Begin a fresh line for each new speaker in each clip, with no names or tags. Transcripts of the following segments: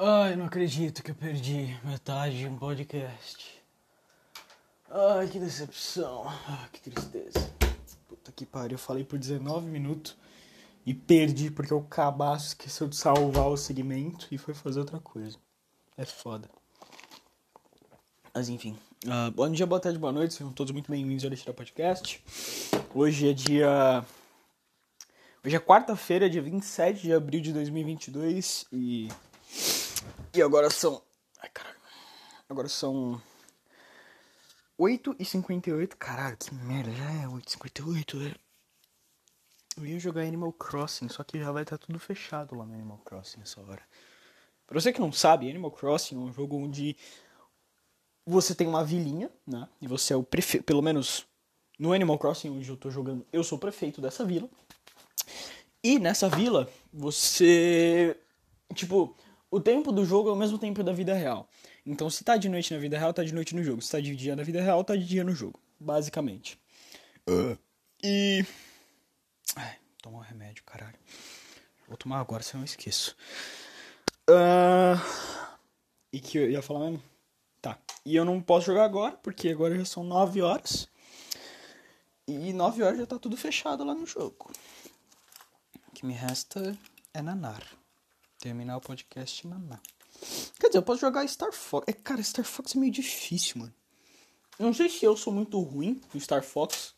Ai, não acredito que eu perdi metade de um podcast. Ai, que decepção. Ai, que tristeza. Puta que pariu, eu falei por 19 minutos e perdi porque o cabaço esqueceu de salvar o segmento e foi fazer outra coisa. É foda. Mas enfim. Uh, bom dia, boa tarde, boa noite. Sejam todos muito bem-vindos ao Deixar Podcast. Hoje é dia. Hoje é quarta-feira, dia 27 de abril de 2022 e e agora são. Ai, caralho. Agora são. 8h58. Caralho, que merda. Já é 8h58, velho. Eu ia jogar Animal Crossing, só que já vai estar tudo fechado lá no Animal Crossing nessa hora. Pra você que não sabe, Animal Crossing é um jogo onde você tem uma vilinha, né? E você é o prefeito. Pelo menos no Animal Crossing, onde eu tô jogando, eu sou o prefeito dessa vila. E nessa vila, você. Tipo, o tempo do jogo é o mesmo tempo da vida real. Então, se tá de noite na vida real, tá de noite no jogo. Se tá de dia na vida real, tá de dia no jogo. Basicamente. Uh. E. Ai, tomar um remédio, caralho. Vou tomar agora, senão eu esqueço. Uh... E que eu ia falar mesmo? Tá. E eu não posso jogar agora, porque agora já são 9 horas. E 9 horas já tá tudo fechado lá no jogo. O que me resta é nanar terminar o podcast naná. Quer dizer, eu posso jogar Star Fox. É, cara, Star Fox é meio difícil, mano. não sei se eu sou muito ruim no Star Fox.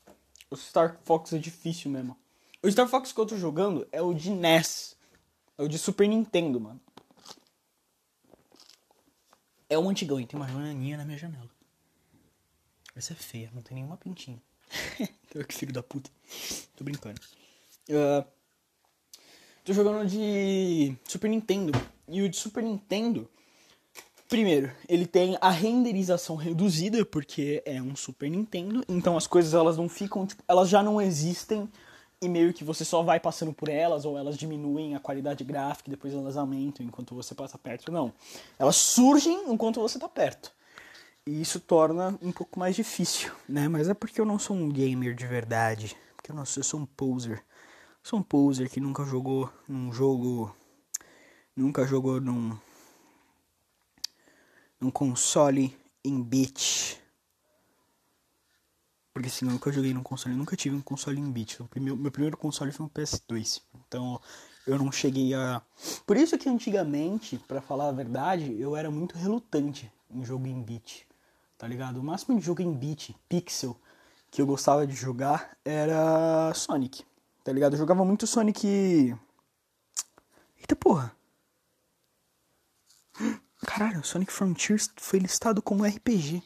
O Star Fox é difícil mesmo. O Star Fox que eu tô jogando é o de NES. É o de Super Nintendo, mano. É o antigão e tem uma joaninha na minha janela. Essa é feia, não tem nenhuma pintinha. que filho da puta. Tô brincando. Uh, Tô jogando de Super Nintendo. E o de Super Nintendo, primeiro, ele tem a renderização reduzida, porque é um Super Nintendo. Então as coisas elas não ficam, tipo, elas já não existem e meio que você só vai passando por elas, ou elas diminuem a qualidade gráfica depois elas aumentam enquanto você passa perto. Não. Elas surgem enquanto você tá perto. E isso torna um pouco mais difícil, né? Mas é porque eu não sou um gamer de verdade. Porque eu não sou, eu sou um poser. Sou um poser que nunca jogou num jogo. Nunca jogou num. num console em bit. Porque assim, eu nunca joguei num console, nunca tive um console em bit. Primeiro, meu primeiro console foi um PS2. Então eu não cheguei a. Por isso que antigamente, para falar a verdade, eu era muito relutante em jogo em bit. Tá ligado? O máximo de jogo em bit, pixel, que eu gostava de jogar era Sonic tá ligado? Eu jogava muito Sonic. Eita porra! Caralho, Sonic Frontiers foi listado como RPG.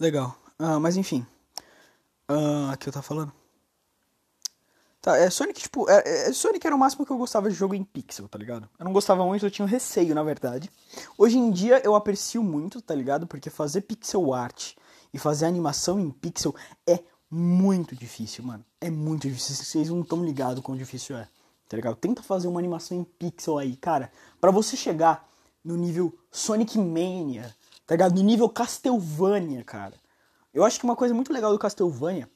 Legal. Ah, mas enfim. Ah, aqui eu tava falando. Tá, é Sonic, tipo, é, é, Sonic era o máximo que eu gostava de jogo em pixel, tá ligado? Eu não gostava muito, eu tinha um receio, na verdade. Hoje em dia eu aprecio muito, tá ligado? Porque fazer pixel art e fazer animação em pixel é muito difícil, mano. É muito difícil. Vocês não estão ligados quão difícil é. Tá ligado? Tenta fazer uma animação em pixel aí, cara. para você chegar no nível Sonic Mania, tá ligado? No nível Castlevania, cara. Eu acho que uma coisa muito legal do Castlevania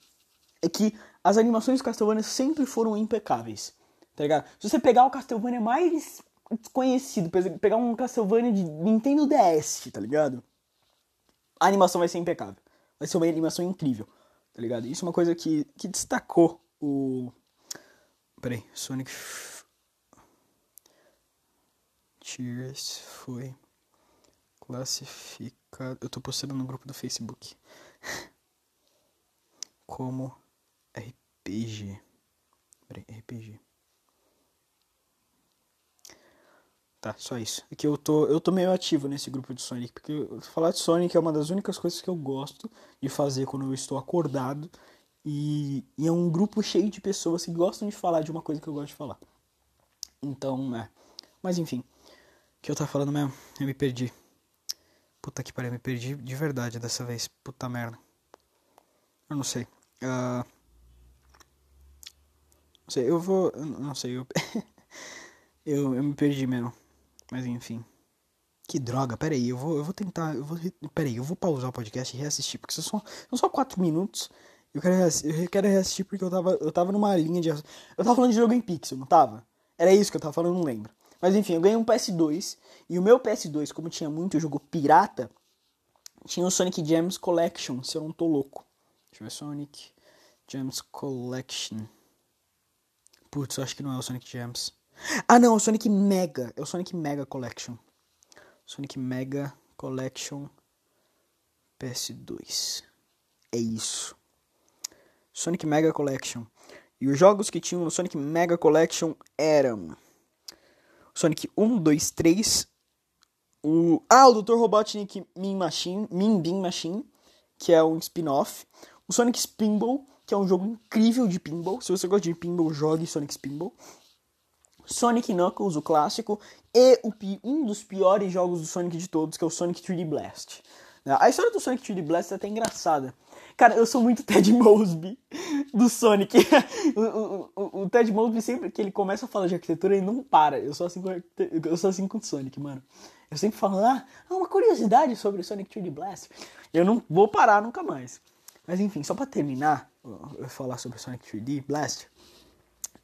é que as animações do Castlevania sempre foram impecáveis. Tá ligado? Se você pegar o Castlevania mais desconhecido, pegar um Castlevania de Nintendo DS, tá ligado? A animação vai ser impecável. Vai ser uma animação incrível tá ligado? Isso é uma coisa que, que destacou o. Peraí, Sonic. Tears foi classificado. Eu tô postando no grupo do Facebook. Como RPG. Peraí, RPG. Tá, só isso. É que eu tô, eu tô meio ativo nesse grupo de Sonic, porque falar de Sonic é uma das únicas coisas que eu gosto de fazer quando eu estou acordado. E, e é um grupo cheio de pessoas que gostam de falar de uma coisa que eu gosto de falar. Então, é. Mas enfim, o que eu tava falando mesmo? Eu me perdi. Puta que pariu, me perdi de verdade dessa vez. Puta merda. Eu não sei. Uh... Não sei, eu vou. Não sei, eu. eu, eu me perdi mesmo. Mas enfim. Que droga, peraí, eu vou, eu vou tentar. Eu vou, peraí, eu vou pausar o podcast e reassistir, porque são só, são só 4 minutos. Eu quero, eu quero reassistir porque eu tava, eu tava numa linha de. Eu tava falando de jogo em pixel, não tava? Era isso que eu tava falando, não lembro. Mas enfim, eu ganhei um PS2. E o meu PS2, como tinha muito jogo pirata, tinha o Sonic Gems Collection, se eu não tô louco. Deixa eu ver, Sonic Gems Collection. Putz, eu acho que não é o Sonic Gems. Ah, não, é o Sonic Mega. É o Sonic Mega Collection. Sonic Mega Collection PS2. É isso. Sonic Mega Collection. E os jogos que tinham no Sonic Mega Collection eram Sonic 1, 2, 3. O... Ah, o Dr. Robotnik Min Machine, Min Bean Machine, que é um spin-off. O Sonic Spinball, que é um jogo incrível de pinball. Se você gosta de pinball, jogue Sonic Spinball. Sonic Knuckles, o clássico, e o, um dos piores jogos do Sonic de todos, que é o Sonic 3D Blast. A história do Sonic 3D Blast é até engraçada. Cara, eu sou muito Ted Mosby do Sonic. o, o, o, o, Ted Mosby, sempre que ele começa a falar de arquitetura, ele não para. Eu sou assim com, eu sou assim com o Sonic, mano. Eu sempre falo, ah, uma curiosidade sobre o Sonic 3D Blast. Eu não vou parar nunca mais. Mas enfim, só pra terminar, eu falar sobre o Sonic 3D Blast.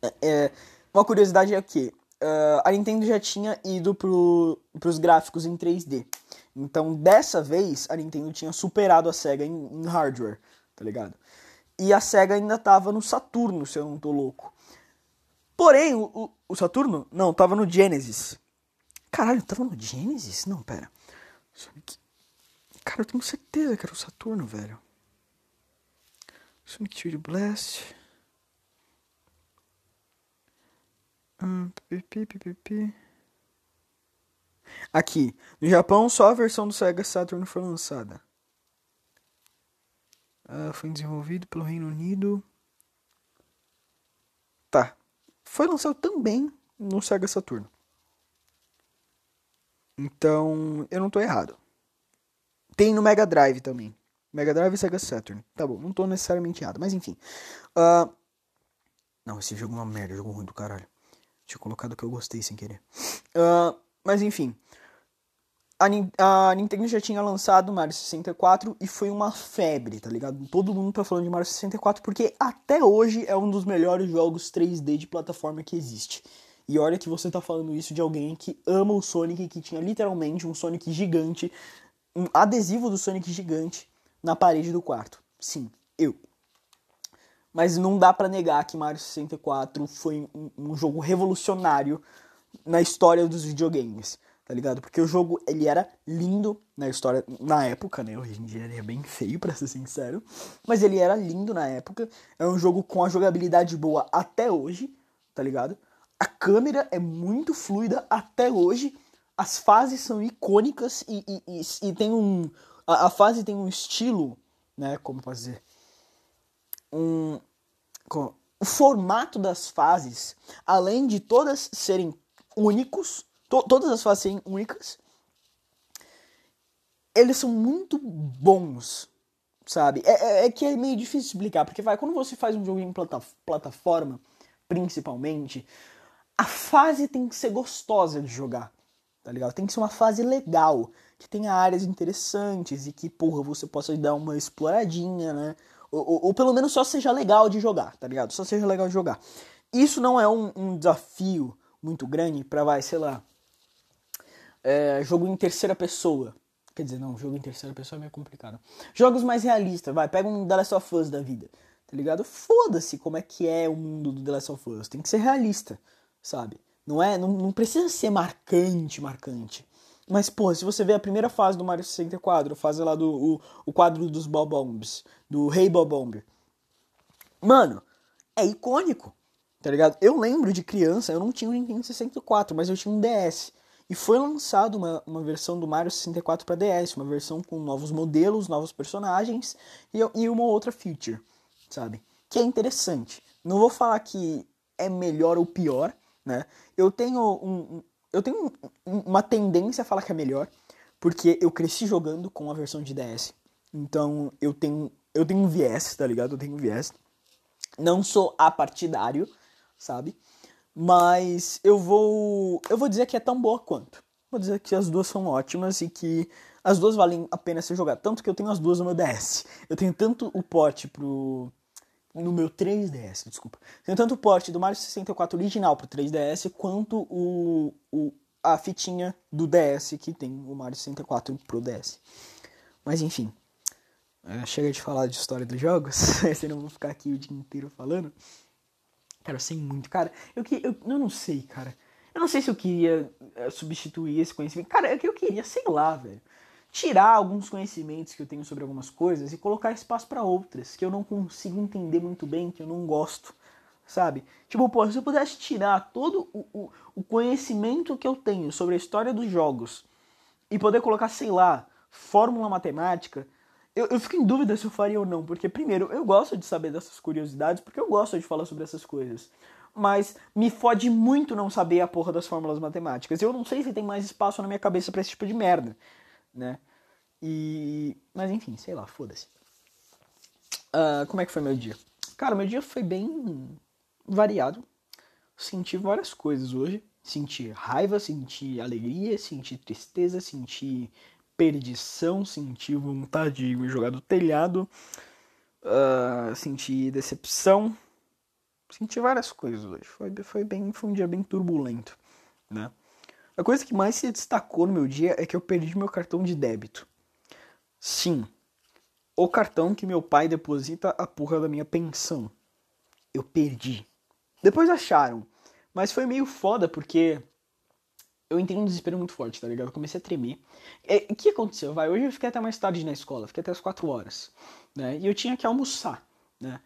É, é uma curiosidade é que uh, a Nintendo já tinha ido pro, pros gráficos em 3D. Então, dessa vez, a Nintendo tinha superado a SEGA em, em hardware, tá ligado? E a SEGA ainda tava no Saturno, se eu não tô louco. Porém, o, o, o Saturno, não, tava no Genesis. Caralho, tava no Genesis? Não, pera. Sonic... Cara, eu tenho certeza que era o Saturno, velho. Sonic 3 Blast. Aqui, no Japão só a versão do Sega Saturn foi lançada. Uh, foi desenvolvido pelo Reino Unido. Tá. Foi lançado também no Sega Saturn. Então, eu não tô errado. Tem no Mega Drive também. Mega Drive e Sega Saturn. Tá bom, não tô necessariamente errado, mas enfim. Uh... Não, esse jogo é uma merda, jogo ruim do caralho. Tinha colocado que eu gostei sem querer. Uh, mas enfim. A, a, Nintendo já tinha lançado Mario 64 e foi uma febre, tá ligado? Todo mundo tá falando de Mario 64 porque até hoje é um dos melhores jogos 3D de plataforma que existe. E olha que você tá falando isso de alguém que ama o Sonic, que tinha literalmente um Sonic gigante, um adesivo do Sonic gigante na parede do quarto. Sim, eu. Mas não dá para negar que Mario 64 foi um, um, jogo revolucionário na história dos videogames, tá ligado? Porque o jogo ele era lindo na história na época, né? Hoje em dia ele é bem feio para ser sincero, mas ele era lindo na época. É um jogo com a jogabilidade boa até hoje, tá ligado? A câmera é muito fluida até hoje. As fases são icônicas e, e, e, e tem um a, a fase tem um estilo, né? Como fazer um o formato das fases, além de todas serem únicos, to, todas as fases serem únicas, eles são muito bons, sabe? É, é, é, que é meio difícil explicar, porque vai, quando você faz um jogo em plata, plataforma, principalmente, a fase tem que ser gostosa de jogar, tá ligado? Tem que ser uma fase legal, que tenha áreas interessantes e que, porra, você possa dar uma exploradinha, né? Ou, ou, ou, pelo menos só seja legal de jogar, tá ligado? Só seja legal de jogar. Isso não é um, um desafio muito grande pra, vai, sei lá, é, jogo em terceira pessoa. Quer dizer, não, jogo em terceira pessoa é meio complicado. Jogos mais realistas, vai, pega um The Last of Us da vida, tá ligado? Foda-se como é que é o mundo do The Last of Us. Tem que ser realista, sabe? Não é, não, não precisa ser marcante, marcante. Mas, pô, se você vê a primeira fase do Mario 64, a fase lá do o, o quadro dos Bobombs, do Rei Bobomb. Mano, é icônico, tá ligado? Eu lembro de criança, eu não tinha um Nintendo 64, mas eu tinha um DS. E foi lançado uma, uma versão do Mario 64 para DS, uma versão com novos modelos, novos personagens e, e uma outra feature, sabe? Que é interessante. Não vou falar que é melhor ou pior, né? Eu tenho um, eu tenho uma tendência a falar que é melhor, porque eu cresci jogando com a versão de DS. Então eu tenho eu tenho um viés, tá ligado? Eu tenho um viés. Não sou apartidário, sabe? Mas eu vou eu vou dizer que é tão boa quanto. Vou dizer que as duas são ótimas e que as duas valem a pena ser jogadas. Tanto que eu tenho as duas no meu DS. Eu tenho tanto o pote pro no meu 3DS, desculpa. Tenho tanto o porte do Mario 64 original pro 3DS quanto o, o a fitinha do DS que tem o Mario 64 pro DS. Mas enfim, chega de falar de história dos jogos, senão eu vou ficar aqui o dia inteiro falando. Cara, eu sei muito, cara. Eu, eu, eu não sei, cara. Eu não sei se eu queria é, substituir esse conhecimento. Cara, é que eu queria, sei lá, velho. Tirar alguns conhecimentos que eu tenho sobre algumas coisas e colocar espaço para outras que eu não consigo entender muito bem, que eu não gosto sabe? Tipo, pô, se eu pudesse tirar todo o, o, o, conhecimento que eu tenho sobre a história dos jogos e poder colocar, sei lá, fórmula matemática, eu, eu fico em dúvida se eu faria ou não, porque, primeiro, eu gosto de saber dessas curiosidades, porque eu gosto de falar sobre essas coisas. Mas me fode muito não saber a porra das fórmulas matemáticas. Eu não sei se tem mais espaço na minha cabeça para esse tipo de merda, né? E. Mas enfim, sei lá, foda-se. Uh, como é que foi meu dia? Cara, meu dia foi bem variado. Senti várias coisas hoje. Senti raiva, senti alegria, senti tristeza, senti perdição, senti vontade de jogar do telhado, uh, senti decepção, senti várias coisas hoje. Foi, foi, bem, foi um dia bem turbulento, né? A coisa que mais se destacou no meu dia é que eu perdi meu cartão de débito. Sim, o cartão que meu pai deposita a porra da minha pensão. Eu perdi. Depois acharam. Mas foi meio foda porque eu entrei um desespero muito forte, tá ligado? Eu comecei a tremer. É, o que aconteceu? Vai, hoje eu fiquei até mais tarde na escola, fiquei até as 4 horas, né? E eu tinha que almoçar, né?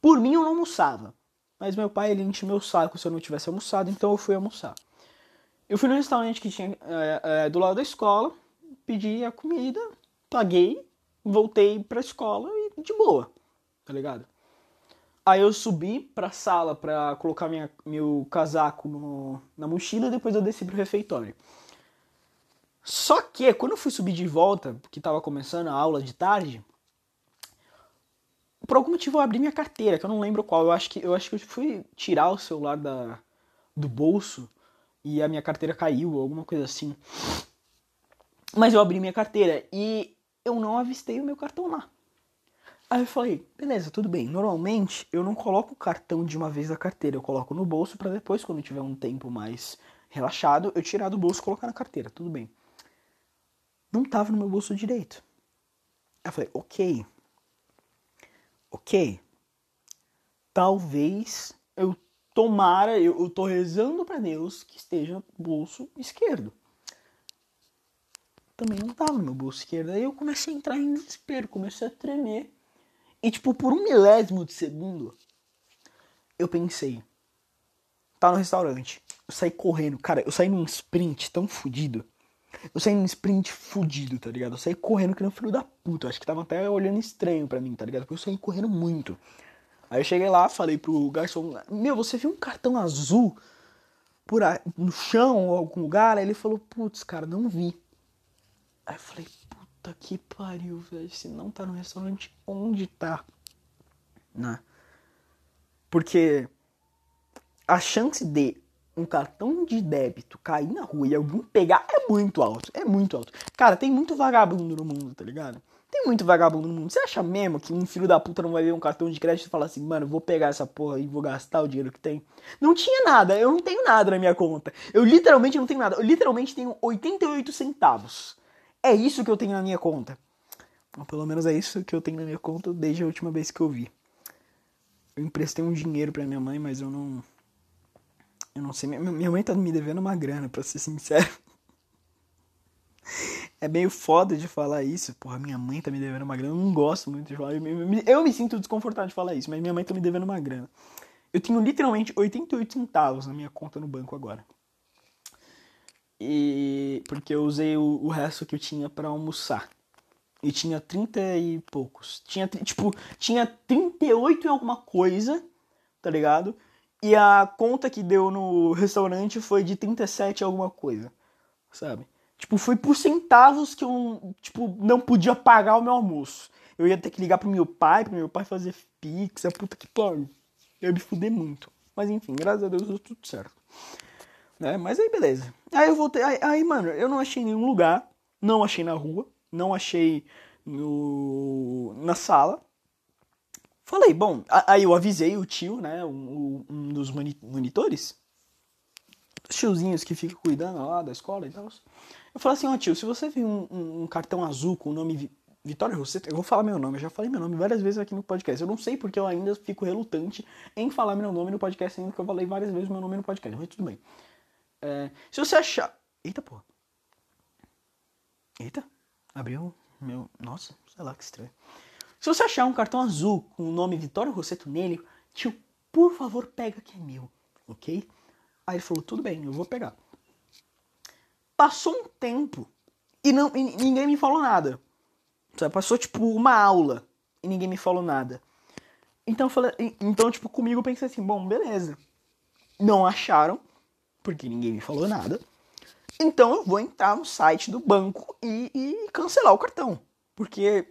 Por mim eu não almoçava, mas meu pai ele encheu meu saco se eu não tivesse almoçado, então eu fui almoçar. Eu fui no restaurante que tinha é, é, do lado da escola, pedi a comida, paguei, voltei pra escola e de boa, tá ligado? Aí eu subi pra sala pra colocar minha, meu casaco no, na mochila e depois eu desci pro refeitório. Só que quando eu fui subir de volta, que tava começando a aula de tarde, por algum motivo eu abri minha carteira, que eu não lembro qual. Eu acho que eu acho que eu fui tirar o celular da, do bolso e a minha carteira caiu, alguma coisa assim. Mas eu abri minha carteira e eu não avistei o meu cartão lá. Aí eu falei, beleza, tudo bem. Normalmente eu não coloco o cartão de uma vez na carteira, eu coloco no bolso para depois, quando tiver um tempo mais relaxado, eu tirar do bolso e colocar na carteira, tudo bem. Não tava no meu bolso direito. Aí eu falei, ok. Ok. Talvez eu tomara, eu, eu tô rezando para Deus que esteja no bolso esquerdo. Também não tava no meu bolso esquerdo. Aí eu comecei a entrar em desespero, comecei a tremer. E, tipo, por um milésimo de segundo, eu pensei, tá no restaurante. Eu saí correndo, cara, eu saí num sprint tão fudido. Eu saí num sprint fudido, tá ligado? Eu saí correndo que nem um filho da puta. Acho que tava até olhando estranho pra mim, tá ligado? Porque eu saí correndo muito. Aí eu cheguei lá, falei pro garçom: Meu, você viu um cartão azul por aí, no chão ou algum lugar? Aí ele falou: Putz, cara, não vi. Aí eu falei: puta que pariu, velho. Se não tá no restaurante, onde tá? Né? Porque a chance de um cartão de débito cair na rua e alguém pegar é muito alto. É muito alto. Cara, tem muito vagabundo no mundo, tá ligado? Tem muito vagabundo no mundo. Você acha mesmo que um filho da puta não vai ver um cartão de crédito e falar assim, mano, vou pegar essa porra e vou gastar o dinheiro que tem? Não tinha nada, eu não tenho nada na minha conta. Eu literalmente não tenho nada. Eu literalmente tenho 88 centavos. É isso que eu tenho na minha conta. Ou pelo menos é isso que eu tenho na minha conta desde a última vez que eu vi. Eu emprestei um dinheiro pra minha mãe, mas eu não. Eu não sei. Minha mãe tá me devendo uma grana, pra ser sincero. É meio foda de falar isso. Porra, minha mãe tá me devendo uma grana. Eu não gosto muito de falar. Eu me sinto desconfortável de falar isso, mas minha mãe tá me devendo uma grana. Eu tenho literalmente 88 centavos na minha conta no banco agora. E porque eu usei o, o resto que eu tinha para almoçar. E tinha 30 e poucos. Tinha tipo, tinha 38 e alguma coisa, tá ligado? E a conta que deu no restaurante foi de 37 e alguma coisa, sabe? Tipo, foi por centavos que eu, tipo, não podia pagar o meu almoço. Eu ia ter que ligar pro meu pai, pro meu pai fazer pix, a puta que pariu. Eu ia me fuder muito. Mas enfim, graças a Deus deu tudo certo. Né? Mas aí beleza. Aí eu voltei. Aí, aí, mano, eu não achei nenhum lugar. Não achei na rua. Não achei no, na sala. Falei, bom, aí eu avisei o tio, né, um, um dos monitores, os tiozinhos que ficam cuidando lá da escola e tal. Eu falei assim, ó oh, tio, se você vir um, um, um, cartão azul com o nome Vitória Rosseto, eu vou falar meu nome, eu já falei meu nome várias vezes aqui no podcast. Eu não sei porque eu ainda fico relutante em falar meu nome no podcast, ainda que eu falei várias vezes meu nome no podcast, mas tudo bem. É, se você achar... Eita, porra. Eita, abriu meu... Nossa, sei lá que estranho. Se você achar um cartão azul com o nome Vitória Rosseto nele, tio, por favor, pega que é meu, ok? Aí ele falou, tudo bem, eu vou pegar. Passou um tempo e, não, e ninguém me falou nada. Passou, tipo, uma aula e ninguém me falou nada. Então, falei, então tipo, comigo eu pensei assim, bom, beleza. Não acharam, porque ninguém me falou nada. Então eu vou entrar no site do banco e, e cancelar o cartão. Porque,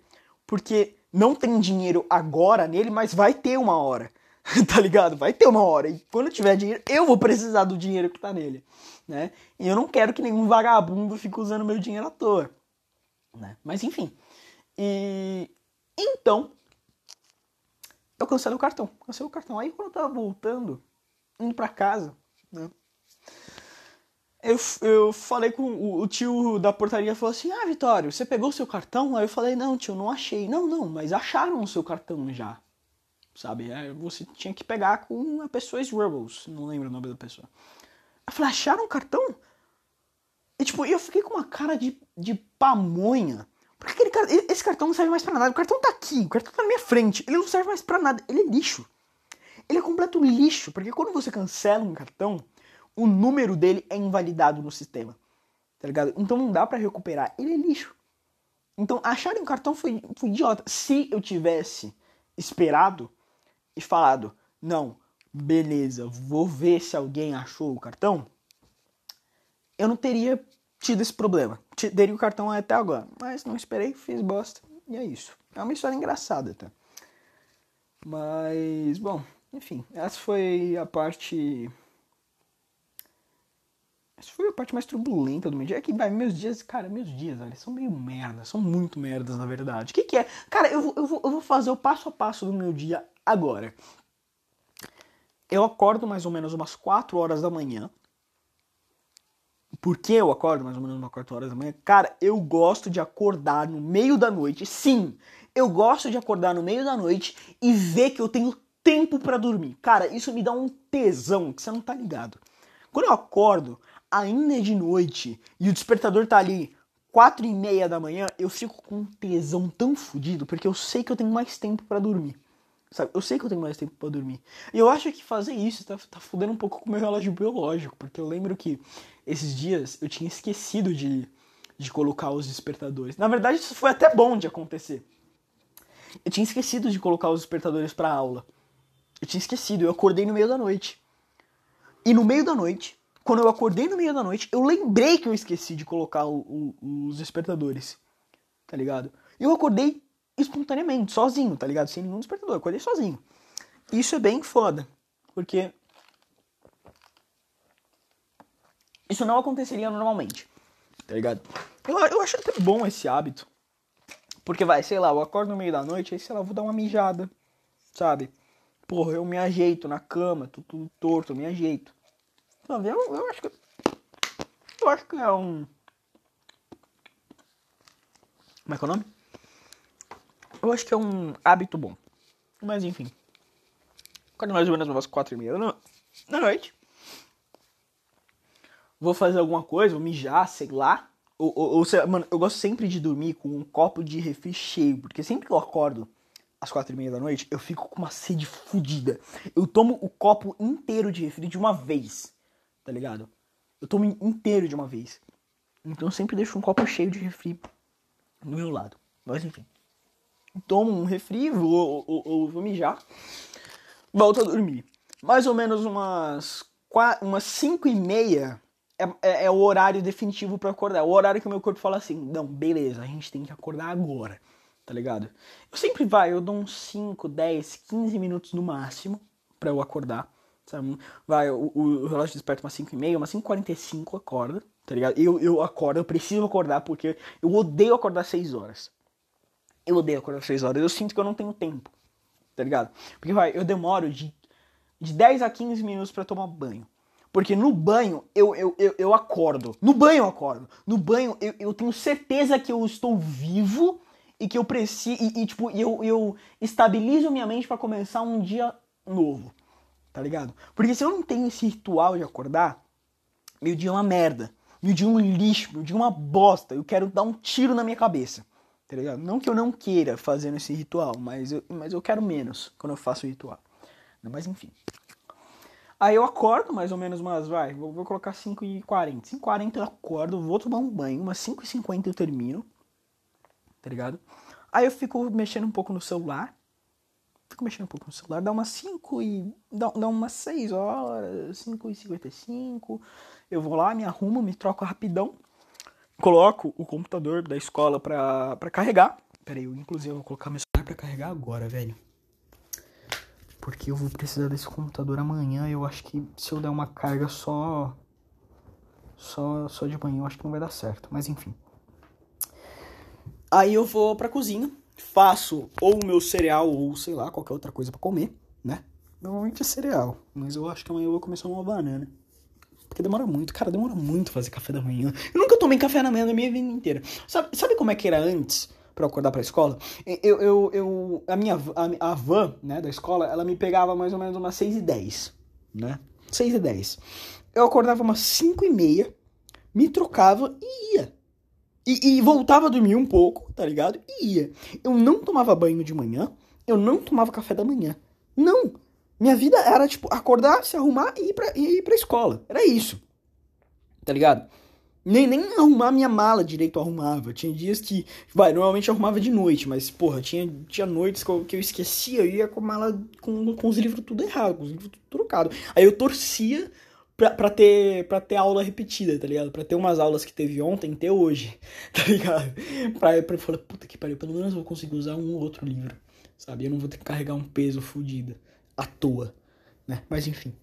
porque não tem dinheiro agora nele, mas vai ter uma hora. tá ligado? Vai ter uma hora. E quando tiver dinheiro, eu vou precisar do dinheiro que tá nele. Né? E eu não quero que nenhum vagabundo fique usando meu dinheiro à toa. Né? Mas enfim. E então eu cancelei o cartão. Cancelei o cartão. Aí quando eu tava voltando, indo pra casa, né? Eu, eu falei com o, o, tio da portaria, falou assim, ah, Vitório, você pegou o seu cartão? Aí eu falei, não, tio, não achei. Não, não, mas acharam o seu cartão já, sabe? Aí você tinha que pegar com a pessoa Rebels, não lembro o nome da pessoa. Eu falei, acharam o cartão? E tipo, eu fiquei com uma cara de, de pamonha. Porque aquele, esse cartão não serve mais pra nada. O cartão tá aqui, o cartão tá na minha frente. Ele não serve mais pra nada. Ele é lixo. Ele é completo lixo. Porque quando você cancela um cartão, o número dele é invalidado no sistema. Tá ligado? Então não dá para recuperar. Ele é lixo. Então acharem um cartão foi, foi idiota. Se eu tivesse esperado e falado, não, beleza, vou ver se alguém achou o cartão, eu não teria tido esse problema. Teria o cartão até agora. Mas não esperei, fiz bosta. E é isso. É uma história engraçada, tá? Mas, bom, enfim, essa foi a parte essa foi a parte mais turbulenta do meu dia. É que, vai, meus dias, cara, meus dias, olha, são meio merda. São muito merdas, na verdade. O que, que é? Cara, eu, eu, vou, eu vou fazer o passo a passo do meu dia agora. Eu acordo mais ou menos umas 4 horas da manhã. Por que eu acordo mais ou menos umas 4 horas da manhã? Cara, eu gosto de acordar no meio da noite. Sim, eu gosto de acordar no meio da noite e ver que eu tenho tempo para dormir. Cara, isso me dá um tesão que você não tá ligado. Quando eu acordo, ainda é de noite e o despertador tá ali quatro e meia da manhã, eu fico com um tesão tão fodido porque eu sei que eu tenho mais tempo para dormir. Sabe? Eu sei que eu tenho mais tempo para dormir. E eu acho que fazer isso tá, tá fudendo um pouco com o meu relógio biológico, porque eu lembro que esses dias eu tinha esquecido de, de colocar os despertadores. Na verdade, isso foi até bom de acontecer. Eu tinha esquecido de colocar os despertadores para aula. Eu tinha esquecido, eu acordei no meio da noite. E no meio da noite, quando eu acordei no meio da noite, eu lembrei que eu esqueci de colocar o, o, os despertadores. Tá ligado? Eu acordei espontaneamente, sozinho, tá ligado? Sem nenhum despertador. Eu acordei sozinho. Isso é bem foda. Porque. Isso não aconteceria normalmente. Tá ligado? Eu, eu acho até bom esse hábito. Porque vai, sei lá, eu acordo no meio da noite, aí sei lá, eu vou dar uma mijada. Sabe? Porra, eu me ajeito na cama, tô tudo torto, eu me ajeito. Sabe, eu, eu acho que. Eu acho que é um. Como é que é o nome? Eu acho que é um hábito bom. Mas enfim. Quando mais ou menos umas quatro e meia da noite. Vou fazer alguma coisa, vou mijar, sei lá. Ou, ou, ou, mano, eu gosto sempre de dormir com um copo de refri cheio. Porque sempre que eu acordo às quatro e meia da noite, eu fico com uma sede fodida. Eu tomo o copo inteiro de refri de uma vez tá ligado? Eu tomo inteiro de uma vez. Então eu sempre deixo um copo cheio de refri do meu lado. Mas enfim. Tomo um refri, vou, vou, vou mijar, volto a dormir. Mais ou menos umas, umas 5 e meia é, é, é, o horário definitivo para acordar. O horário que o meu corpo fala assim: não, beleza, a gente tem que acordar agora, tá ligado? Eu sempre vai, eu dou uns 5, 10, 15 minutos no máximo para eu acordar. Sabe? Vai, o, o relógio desperta umas 5 e meia, umas 5 e 45 acorda, tá ligado? Eu, eu acordo, eu preciso acordar porque eu odeio acordar 6 horas. Eu odeio acordar 6 horas, eu sinto que eu não tenho tempo. tá ligado? Porque vai, eu demoro de, de 10 a 15 minutos para tomar banho. Porque no banho eu, eu, eu, eu, acordo. No banho eu acordo. No banho eu, eu tenho certeza que eu estou vivo e que eu preciso. E, e tipo, eu, eu estabilizo minha mente para começar um dia novo. Tá ligado? Porque se eu não tenho esse ritual de acordar, meu dia é uma merda. Meu dia é um lixo, meu dia é uma bosta. Eu quero dar um tiro na minha cabeça. Tá ligado? Não que eu não queira fazendo esse ritual, mas eu, mas eu quero menos quando eu faço o ritual. Mas enfim. Aí eu acordo mais ou menos umas, vai, vou, vou colocar 5h40. 5h40 eu acordo, vou tomar um banho, umas 5h50 eu termino, tá ligado? Aí eu fico mexendo um pouco no celular, fico mexendo um pouco no celular, dá umas 5 e... dá, dá umas 6 horas, 5 e 55 eu vou lá, me arrumo, me troco rapidão, coloco o computador da escola pra, pra carregar. Pera aí, eu inclusive vou colocar meu celular pra carregar agora, velho. Porque eu vou precisar desse computador amanhã. Eu acho que se eu der uma carga só. Só, só de manhã, eu acho que não vai dar certo. Mas enfim. Aí eu vou pra cozinha. Faço ou o meu cereal ou sei lá, qualquer outra coisa para comer, né? Normalmente é cereal. Mas eu acho que amanhã eu vou comer só uma banana. Porque demora muito. Cara, demora muito fazer café da manhã. Eu nunca tomei café da manhã na minha vida inteira. Sabe, sabe como é que era antes? para acordar pra escola, eu, eu, eu, a minha a, a van, né, da escola, ela me pegava mais ou menos umas 6 e 10, né? 6 e 10. Eu acordava umas 5 e meia, me trocava e ia. E, e, voltava a dormir um pouco, tá ligado? E ia. Eu não tomava banho de manhã, eu não tomava café da manhã. Não! Minha vida era, tipo, acordar, se arrumar e ir pra, e ir pra escola. Era isso. Tá ligado? Nem, nem arrumar minha mala direito eu arrumava. Tinha dias que, vai, normalmente eu arrumava de noite, mas, porra, tinha, tinha noites que eu, que eu esquecia, eu ia com a mala com, com os livros tudo errado, com os livros tudo trocado. Aí eu torcia pra, pra, ter, pra ter aula repetida, tá ligado? Pra ter umas aulas que teve ontem, ter hoje, tá ligado? Pra, pra falar, puta que pariu, pelo menos eu vou conseguir usar um ou outro livro, sabe? Eu não vou ter que carregar um peso fodido à toa, né? Mas enfim.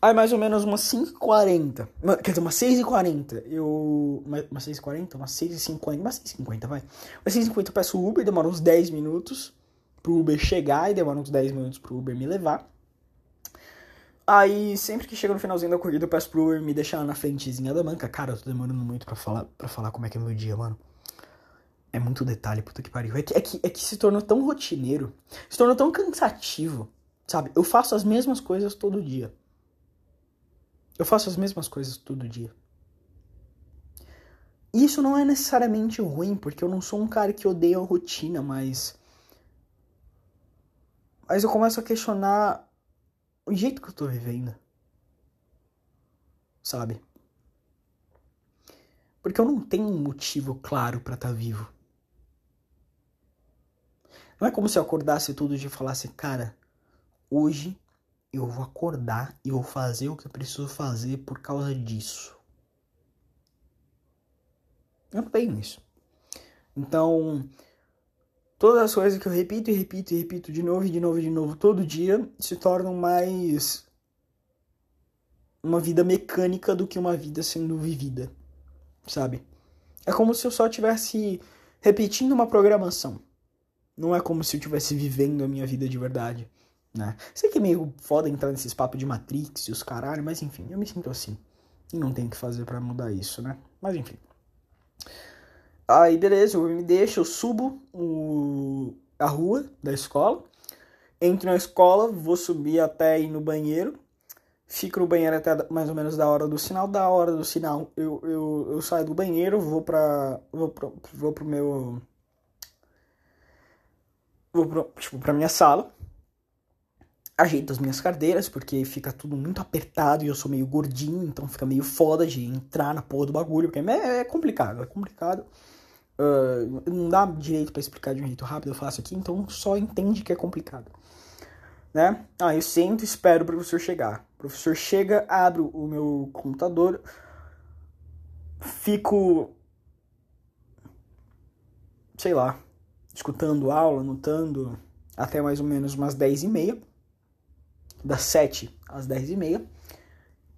Aí mais ou menos umas 5h40. Quer dizer, umas 6h40. Eu. Umas 6h40? Umas 6h50. Umas 6h50, vai. Umas 6h50 eu peço o Uber, demora uns 10 minutos pro Uber chegar e demora uns 10 minutos pro Uber me levar. Aí, sempre que chega no finalzinho da corrida, eu peço pro Uber me deixar na frentezinha da banca. Cara, eu tô demorando muito pra falar, pra falar como é que é meu dia, mano. É muito detalhe, puta que pariu. É que, é, que, é que se tornou tão rotineiro, se tornou tão cansativo, sabe? Eu faço as mesmas coisas todo dia. Eu faço as mesmas coisas todo dia. E isso não é necessariamente ruim, porque eu não sou um cara que odeia a rotina, mas. Mas eu começo a questionar o jeito que eu tô vivendo. Sabe? Porque eu não tenho um motivo claro para estar tá vivo. Não é como se eu acordasse todo dia e falasse, cara, hoje eu vou acordar e vou fazer o que eu preciso fazer por causa disso. Eu não tenho isso. Então, todas as coisas que eu repito e repito e repito de novo e de novo e de novo todo dia se tornam mais uma vida mecânica do que uma vida sendo vivida, sabe? É como se eu só estivesse repetindo uma programação. Não é como se eu estivesse vivendo a minha vida de verdade né? Sei que é meio foda entrar nesses papos de Matrix e os caralho, mas enfim, eu me sinto assim. E não tem o que fazer para mudar isso, né? Mas enfim. Aí, beleza, eu me deixo, eu subo o, a rua da escola. Entro na escola, vou subir até ir no banheiro. Fico no banheiro até mais ou menos da hora do sinal. Da hora do sinal, eu, eu, eu saio do banheiro, vou pra. Vou pro, vou pro meu. Vou pro, tipo, pra minha sala ajeito as minhas cadeiras, porque fica tudo muito apertado e eu sou meio gordinho, então fica meio foda de entrar na porra do bagulho, porque é, é complicado, é complicado. Uh, não dá direito para explicar de um jeito rápido, eu faço aqui, então só entende que é complicado. Né? Ah, eu sento e espero o professor chegar. O professor chega, abre o meu computador, fico, sei lá, escutando aula, anotando, até mais ou menos umas 10 e meia das 7 às 10 e meia.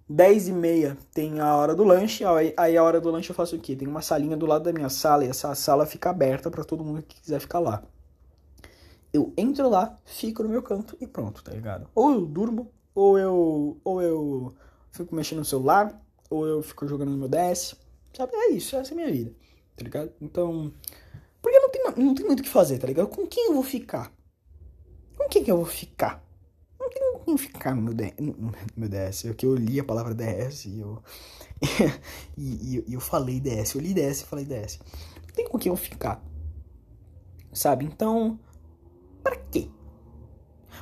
10 e meia tem a hora do lanche, aí a hora do lanche eu faço o quê? Tem uma salinha do lado da minha sala e essa sala fica aberta para todo mundo que quiser ficar lá. eu entro lá, fico no meu canto e pronto, tá ligado? Ou eu durmo, ou eu, ou eu fico mexendo no celular, ou eu fico jogando no meu DS, sabe? É isso, essa é a minha vida, tá ligado? Então, porque não tem, não tem muito o que fazer, tá ligado? Com quem eu vou ficar? Com quem que eu vou ficar? Não tem com quem ficar no meu, DS, no meu DS, porque eu li a palavra DS e eu, e, e, eu falei DS, eu li DS e falei DS. Não tem com quem eu ficar, sabe? Então, pra quê?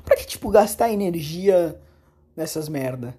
Pra que, tipo, gastar energia nessas merda?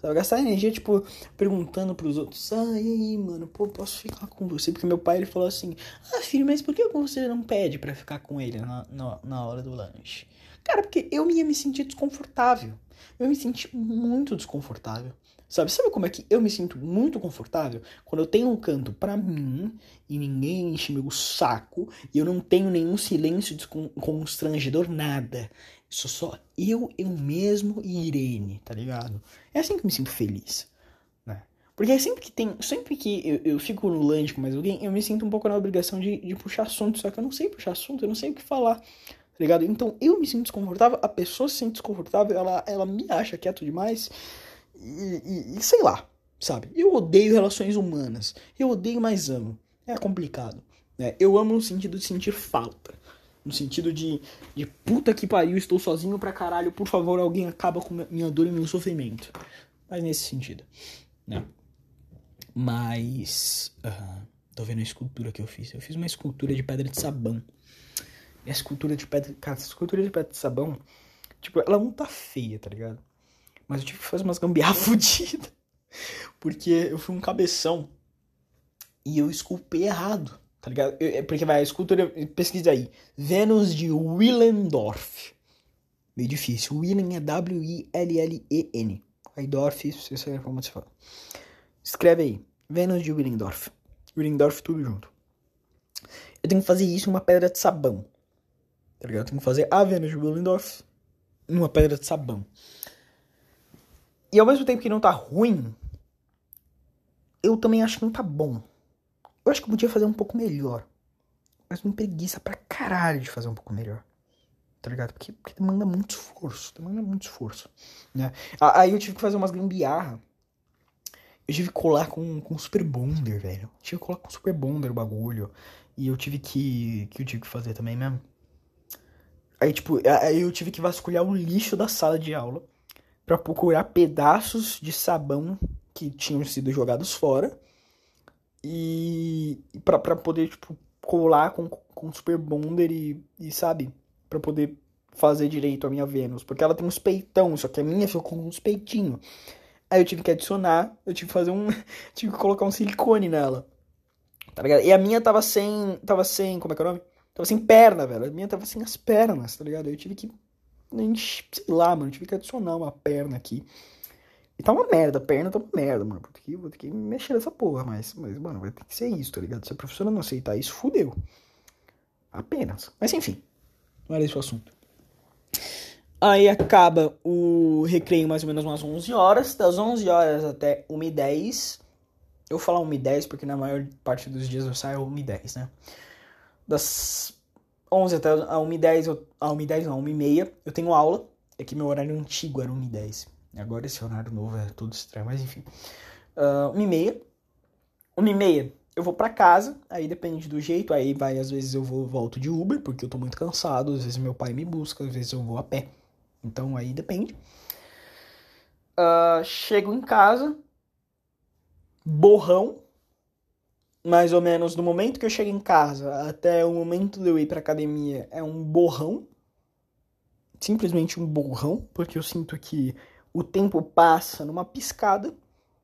Sabe? Gastar energia, tipo, perguntando pros outros, ah, e aí, mano, pô, posso ficar com você? Porque meu pai, ele falou assim, ah, filho, mas por que você não pede para ficar com ele na, na, na hora do lanche? Cara, porque eu ia me sentir desconfortável. Eu me senti muito desconfortável. Sabe, sabe como é que eu me sinto muito confortável? Quando eu tenho um canto para mim e ninguém enche meu saco e eu não tenho nenhum silêncio constrangedor, nada. Sou só eu, eu mesmo e Irene, tá ligado? É assim que eu me sinto feliz, né? Porque sempre que tem, sempre que eu, eu fico no lanche com mais alguém, eu me sinto um pouco na obrigação de, de puxar assunto, só que eu não sei puxar assunto, eu não sei o que falar, tá ligado? Então eu me sinto desconfortável, a pessoa se sente desconfortável, ela, ela me acha quieto demais e, e, e sei lá, sabe? Eu odeio relações humanas, eu odeio, mas amo. É complicado, né? Eu amo no sentido de sentir falta. No sentido de, de puta que pariu, estou sozinho pra caralho, por favor, alguém acaba com minha dor e meu sofrimento. Mas nesse sentido, né? Mas. Uh, tô vendo a escultura que eu fiz. Eu fiz uma escultura de pedra de sabão. A escultura de pedra. Cara, essa escultura de pedra de sabão, tipo, ela não tá feia, tá ligado? Mas eu tive que fazer umas gambiarra fodidas. Porque eu fui um cabeção. E eu esculpei errado. Tá ligado? Eu, é porque vai, a escultura, pesquisa aí. Vênus de Willendorf. Meio difícil. Willen é W-I-L-L-E-N. Aí Dorf, você sabe como se fala. Escreve aí. Vênus de Willendorf. Willendorf tudo junto. Eu tenho que fazer isso em uma pedra de sabão. Tá ligado? Tenho que fazer a Vênus de Willendorf em uma pedra de sabão. E ao mesmo tempo que não tá ruim, eu também acho que não tá bom. Eu acho que eu podia fazer um pouco melhor. Mas me preguiça pra caralho de fazer um pouco melhor. Tá ligado? Porque, porque demanda muito esforço. Demanda muito esforço. Né? Aí eu tive que fazer umas gambiarra. Eu tive que colar com, com Super Bonder, velho. Eu tive que colar com Super Bonder o bagulho. E eu tive que. que eu tive que fazer também mesmo. Aí, tipo, aí eu tive que vasculhar o lixo da sala de aula para procurar pedaços de sabão que tinham sido jogados fora e para poder, tipo, colar com, com Super Bonder e, e sabe? para poder fazer direito a minha Vênus. Porque ela tem uns peitão, só que a minha ficou com uns peitinhos. Aí eu tive que adicionar, eu tive que fazer um. tive que colocar um silicone nela. Tá ligado? E a minha tava sem. Tava sem. Como é que é o nome? Tava sem perna, velho. A minha tava sem as pernas, tá ligado? Eu tive que. Sei lá, mano. Eu tive que adicionar uma perna aqui. E tá uma merda, a perna tá uma merda, mano. Vou ter que, vou ter que mexer nessa porra, mas, mas, mano, vai ter que ser isso, tá ligado? Se a professora não aceitar isso, fudeu. Apenas. Mas enfim, não era esse o assunto. Aí acaba o recreio mais ou menos umas 11 horas. Das 11 horas até 1h10. Eu vou falar 1h10 porque na maior parte dos dias eu saio 1h10, né? Das 11 até a 1h10, a 1h10 não, 1h30, eu tenho aula. É que meu horário antigo era 1h10. Agora esse horário novo é tudo estranho, mas enfim. Uh, uma e meia. Uma e meia eu vou para casa, aí depende do jeito, aí vai, às vezes eu vou volto de Uber, porque eu tô muito cansado, às vezes meu pai me busca, às vezes eu vou a pé. Então aí depende. Uh, chego em casa, borrão, mais ou menos do momento que eu chego em casa até o momento de eu ir pra academia é um borrão. Simplesmente um borrão, porque eu sinto que o tempo passa numa piscada.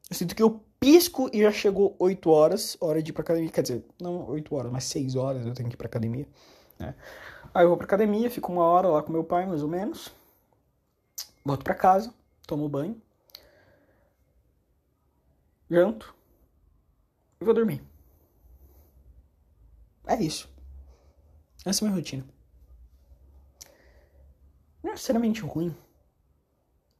Eu sinto que eu pisco e já chegou 8 horas, hora de ir pra academia. Quer dizer, não 8 horas, mas 6 horas eu tenho que ir pra academia. Né? Aí eu vou pra academia, fico uma hora lá com meu pai, mais ou menos. Volto pra casa, tomo banho. Janto. E vou dormir. É isso. Essa é a minha rotina. Não é necessariamente ruim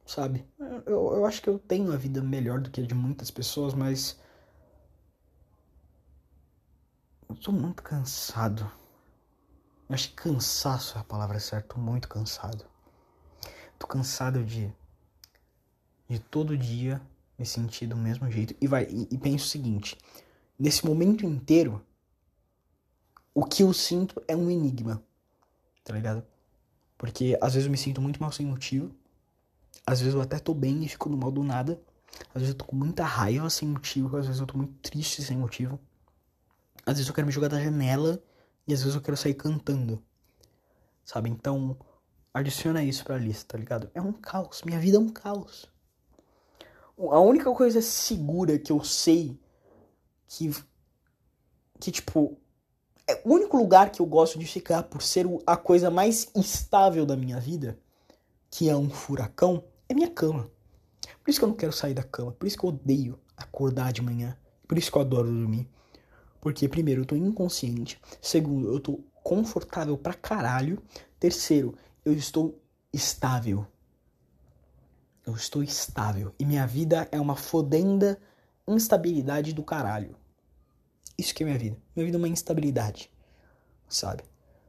sabe? Eu, eu acho que eu tenho a vida melhor do que a de muitas pessoas, mas. Eu tô muito cansado. acho que cansaço é a palavra certa. Tô muito cansado. Tô cansado de. De todo dia me sentir do mesmo jeito. E vai, e, e penso o seguinte: nesse momento inteiro, o que eu sinto é um enigma. Tá ligado? Porque às vezes eu me sinto muito mal sem motivo. Às vezes eu até tô bem e fico no mal do nada. Às vezes eu tô com muita raiva sem motivo. Às vezes eu tô muito triste sem motivo. Às vezes eu quero me jogar da janela. E às vezes eu quero sair cantando. Sabe? Então, adiciona isso pra lista, tá ligado? É um caos. Minha vida é um caos. A única coisa segura que eu sei que. Que, tipo. É o único lugar que eu gosto de ficar por ser a coisa mais estável da minha vida, que é um furacão, é minha cama. Por isso que eu não quero sair da cama. Por isso que eu odeio acordar de manhã. Por isso que eu adoro dormir. Porque, primeiro, eu tô inconsciente. Segundo, eu tô confortável pra caralho. Terceiro, eu estou estável. Eu estou estável. E minha vida é uma fodenda instabilidade do caralho. Isso que é minha vida. Minha vida é uma instabilidade. Sabe?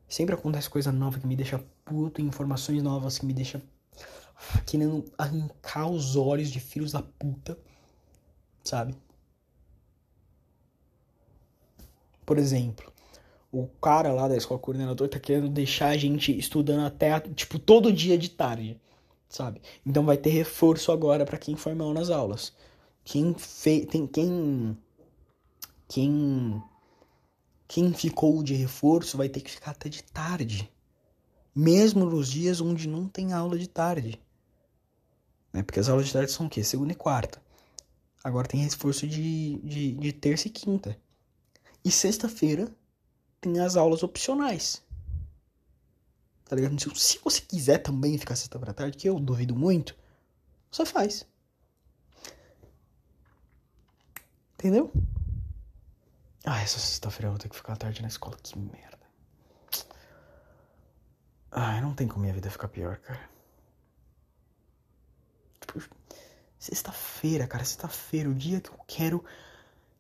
Sempre acontece coisa nova que me deixa puto, informações novas que me deixa querendo arrancar os olhos de filhos da puta. Sabe? Por exemplo, o cara lá da escola coordenador tá querendo deixar a gente estudando até, tipo, todo dia de tarde, sabe? Então vai ter reforço agora para quem for mal nas aulas. Quem fez, tem quem quem quem ficou de reforço vai ter que ficar até de tarde. Mesmo nos dias onde não tem aula de tarde. Né? Porque as aulas de tarde são o quê? Segunda e quarta. Agora tem reforço de, de, de terça e quinta. E sexta-feira tem as aulas opcionais. Tá ligado? Se você quiser também ficar sexta-feira à tarde, que eu duvido muito, só faz. Entendeu? Ah, essa sexta-feira eu vou ter que ficar tarde na escola. Que merda. Ah, não tem como minha vida ficar pior, cara. Tipo, sexta-feira, cara, sexta-feira, o dia que eu quero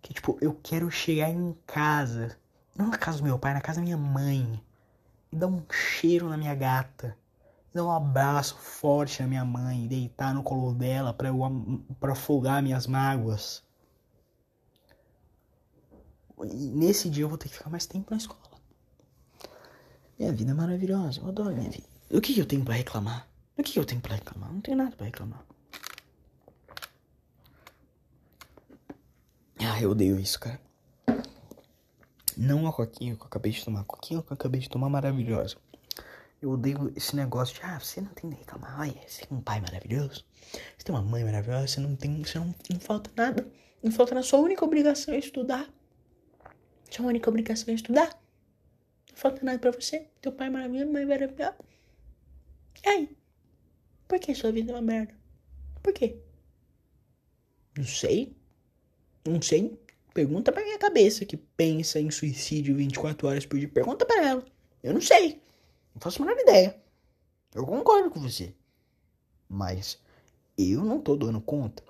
que, tipo, eu quero chegar em casa. Não na casa do meu pai, na casa da minha mãe. E dar um cheiro na minha gata. E dar um abraço forte na minha mãe. Deitar no colo dela pra, eu, pra afogar minhas mágoas. Nesse dia eu vou ter que ficar mais tempo na escola. Minha vida é maravilhosa. Eu adoro minha vida. O que eu tenho para reclamar? O que eu tenho para reclamar? Não tenho nada para reclamar. Ah, eu odeio isso, cara. Não a coquinha que eu acabei de tomar. A coquinha que eu acabei de tomar maravilhosa. Eu odeio esse negócio de, ah, você não tem nem reclamar. Olha, você tem um pai maravilhoso. Você tem uma mãe maravilhosa. Você não tem, você não, não falta nada. Não falta nada. Sua única obrigação é estudar. Sua única obrigação é estudar. Não falta nada pra você. Teu pai é maravilhoso, mãe maravilhosa. E aí? Por que sua vida é uma merda? Por quê? Não sei. Não sei. Pergunta pra minha cabeça que pensa em suicídio 24 horas por dia. Pergunta pra ela. Eu não sei. Não faço a menor ideia. Eu concordo com você. Mas eu não tô dando conta.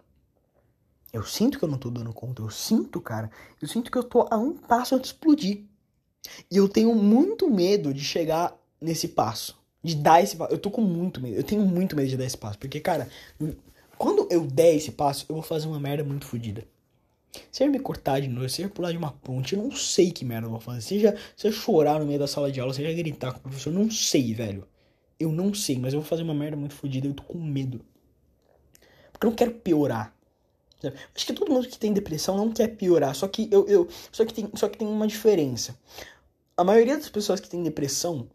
Eu sinto que eu não tô dando conta. Eu sinto, cara. Eu sinto que eu tô a um passo de explodir. E eu tenho muito medo de chegar nesse passo. De dar esse passo. Eu tô com muito medo. Eu tenho muito medo de dar esse passo. Porque, cara, quando eu der esse passo, eu vou fazer uma merda muito fodida. Se eu me cortar de novo, se eu pular de uma ponte, eu não sei que merda eu vou fazer. Seja, se eu chorar no meio da sala de aula, seja gritar com o professor, eu não sei, velho. Eu não sei, mas eu vou fazer uma merda muito fodida, eu tô com medo. Porque eu não quero piorar. Acho que todo mundo que tem depressão não quer piorar, só que eu, eu só que tem, só que tem uma diferença. A maioria das pessoas que tem depressão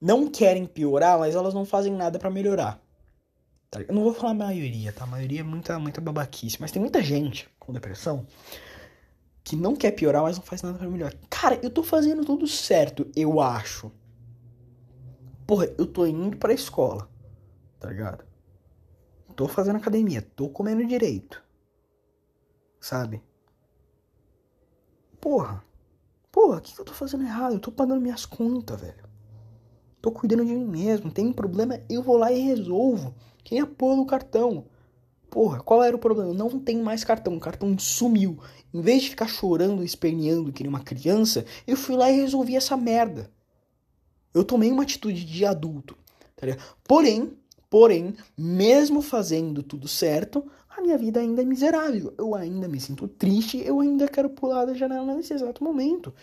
não querem piorar, mas elas não fazem nada para melhorar. Tá eu não vou falar a maioria, tá? A maioria é muita, muita babaquice. Mas tem muita gente com depressão que não quer piorar, mas não faz nada pra melhorar. Cara, eu tô fazendo tudo certo, eu acho. Porra, eu tô indo pra escola, tá ligado? Tô fazendo academia, tô comendo direito. Sabe? Porra. Porra, o que, que eu tô fazendo errado? Eu tô pagando minhas contas, velho. Tô cuidando de mim mesmo. Tem um problema, eu vou lá e resolvo. Quem é do cartão? Porra, qual era o problema? Não tem mais cartão, o cartão sumiu. Em vez de ficar chorando, esperneando que nem uma criança, eu fui lá e resolvi essa merda. Eu tomei uma atitude de adulto, tá? Porém, porém, mesmo fazendo tudo certo, a minha vida ainda é miserável. Eu ainda me sinto triste, eu ainda quero pular da janela nesse exato momento.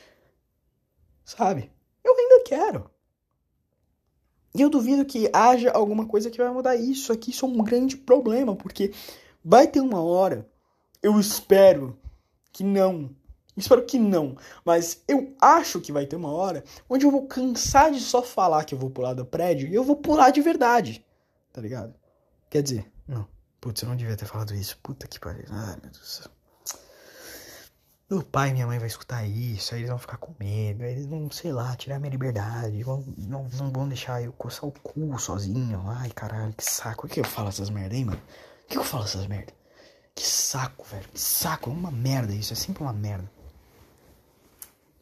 Sabe? Eu ainda quero. E eu duvido que haja alguma coisa que vai mudar isso. Aqui isso é um grande problema, porque vai ter uma hora, eu espero que não. Espero que não, mas eu acho que vai ter uma hora onde eu vou cansar de só falar que eu vou pular do prédio e eu vou pular de verdade. Tá ligado? Quer dizer, não. Putz, eu não devia ter falado isso. Puta que pariu. Ai, meu Deus do céu. Meu pai e minha mãe vai escutar isso, aí eles vão ficar com medo, aí eles vão, sei lá, tirar minha liberdade, vão, não, não vão deixar eu coçar o cu sozinho. Ai, caralho, que saco. Por que eu falo essas merda, hein, mano? Por que eu falo essas merda? Que saco, velho. Que saco. É uma merda isso, é sempre uma merda.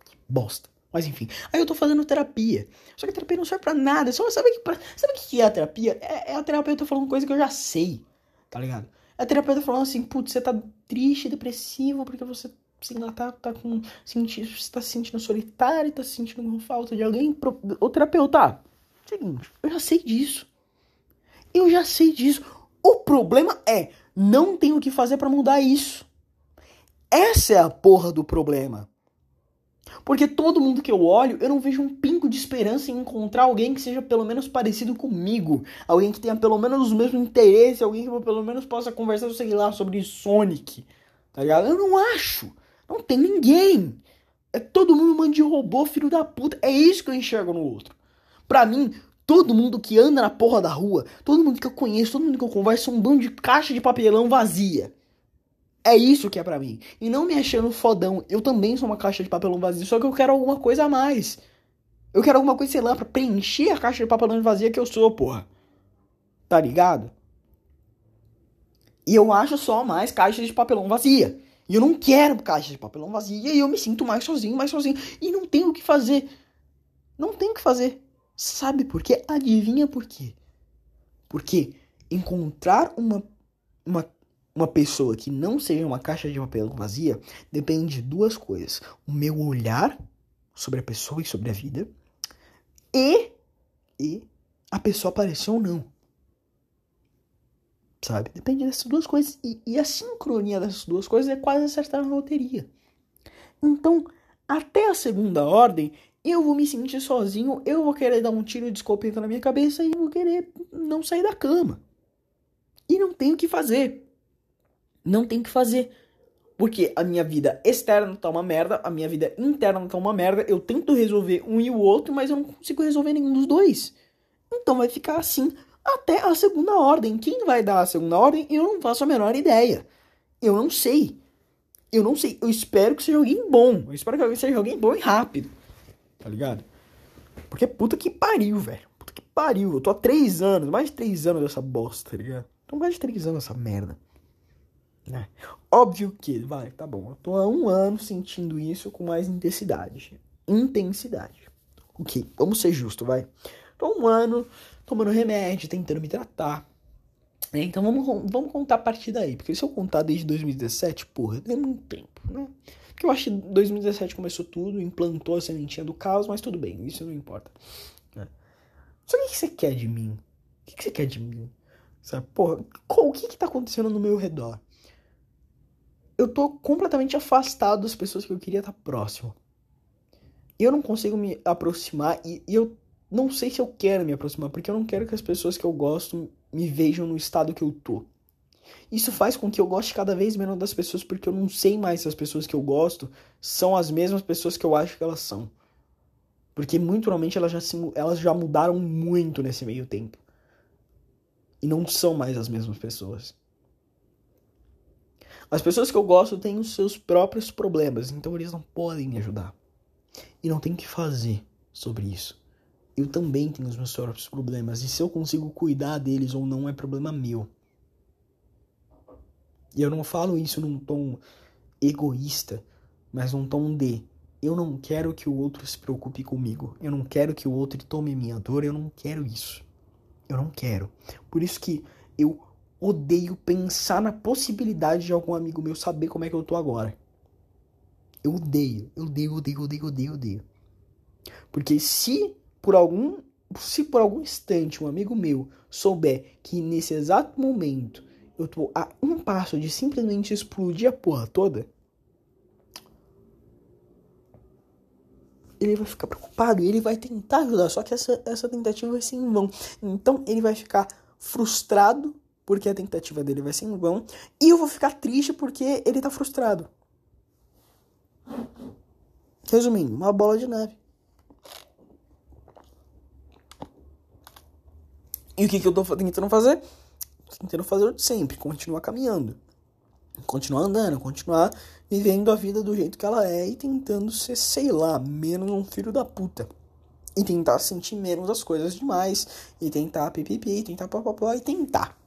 Que bosta. Mas enfim, aí eu tô fazendo terapia. Só que a terapia não serve pra nada. Só sabe que sabe o que é a terapia? É, é a terapeuta falando coisa que eu já sei, tá ligado? É a terapeuta falando assim, putz, você tá triste, depressivo, porque você sei lá, tá, tá com. Senti, você tá se sentindo solitário, tá se sentindo com falta de alguém. Pro, o terapeuta, seguinte, eu já sei disso. Eu já sei disso. O problema é, não tenho o que fazer para mudar isso. Essa é a porra do problema. Porque todo mundo que eu olho, eu não vejo um pingo de esperança em encontrar alguém que seja pelo menos parecido comigo. Alguém que tenha pelo menos os mesmos interesses, alguém que pelo menos possa conversar, sei lá, sobre Sonic. Tá ligado? Eu não acho. Não tem ninguém. É todo mundo mano de robô, filho da puta. É isso que eu enxergo no outro. Pra mim, todo mundo que anda na porra da rua, todo mundo que eu conheço, todo mundo que eu converso, é um bando de caixa de papelão vazia. É isso que é pra mim. E não me achando fodão. Eu também sou uma caixa de papelão vazia, só que eu quero alguma coisa a mais. Eu quero alguma coisa, sei lá, pra preencher a caixa de papelão vazia que eu sou, porra. Tá ligado? E eu acho só mais caixa de papelão vazia. E eu não quero caixa de papelão vazia. E eu me sinto mais sozinho, mais sozinho. E não tenho o que fazer. Não tenho o que fazer. Sabe por quê? Adivinha por quê? Porque encontrar uma, uma, uma pessoa que não seja uma caixa de papelão vazia depende de duas coisas. O meu olhar sobre a pessoa e sobre a vida. E, e a pessoa aparecer ou não sabe? Depende dessas duas coisas. E, e, a sincronia dessas duas coisas é quase acertar na loteria. Então, até a segunda ordem, eu vou me sentir sozinho, eu vou querer dar um tiro de escopeta na minha cabeça e vou querer não sair da cama. E não tenho o que fazer. Não tenho o que fazer. Porque a minha vida externa tá uma merda, a minha vida interna tá uma merda. Eu tento resolver um e o outro, mas eu não consigo resolver nenhum dos dois. Então vai ficar assim até a segunda ordem. Quem vai dar a segunda ordem, eu não faço a menor ideia. Eu não sei. Eu não sei. Eu espero que seja alguém bom. Eu espero que seja alguém bom e rápido. Tá ligado? Porque puta que pariu, velho. Puta que pariu. Eu tô há três anos, mais de três anos dessa bosta, tá ligado? Tô mais de três anos dessa merda. Né? Óbvio que, vai, tá bom. Eu tô há um ano sentindo isso com mais intensidade. Intensidade. Ok, vamos ser justos, vai. Tô um ano tomando remédio, tentando me tratar. É, então vamos, vamos contar a partir daí. Porque se eu contar desde 2017, porra, é muito tempo, né? Porque eu acho que 2017 começou tudo, implantou a sementinha do caos, mas tudo bem, isso não importa. Né? Só o que, você quer de mim? O que, você quer de mim? Sabe, porra, qual, o que que tá acontecendo no meu redor? Eu tô completamente afastado das pessoas que eu queria estar próximo. Eu não consigo me aproximar e, e eu não sei se eu quero me aproximar, porque eu não quero que as pessoas que eu gosto me vejam no estado que eu tô. Isso faz com que eu goste cada vez menos das pessoas, porque eu não sei mais se as pessoas que eu gosto são as mesmas pessoas que eu acho que elas são. Porque muito provavelmente elas já, se, elas já mudaram muito nesse meio tempo. E não são mais as mesmas pessoas. As pessoas que eu gosto têm os seus próprios problemas, então eles não podem me ajudar. E não tem o que fazer sobre isso eu também tenho os meus próprios problemas. E se eu consigo cuidar deles ou não é problema meu. E eu não falo isso num tom egoísta, mas num tom de eu não quero que o outro se preocupe comigo. Eu não quero que o outro tome minha dor. Eu não quero isso. Eu não quero. Por isso que eu odeio pensar na possibilidade de algum amigo meu saber como é que eu tô agora. Eu odeio, eu odeio, odeio, odeio, odeio, odeio. Porque se por algum se por algum instante um amigo meu souber que nesse exato momento eu tô a um passo de simplesmente explodir a porra toda, ele vai ficar preocupado ele vai tentar ajudar, só que essa, essa tentativa vai ser em vão. Então ele vai ficar frustrado porque a tentativa dele vai ser em vão e eu vou ficar triste porque ele tá frustrado. Resumindo, uma bola de neve. E o que, que eu tô tentando fazer? Tentando fazer o de sempre, continuar caminhando. Continuar andando, continuar vivendo a vida do jeito que ela é e tentando ser, sei lá, menos um filho da puta. E tentar sentir menos as coisas demais. E tentar pipipi, tentar papapá e tentar.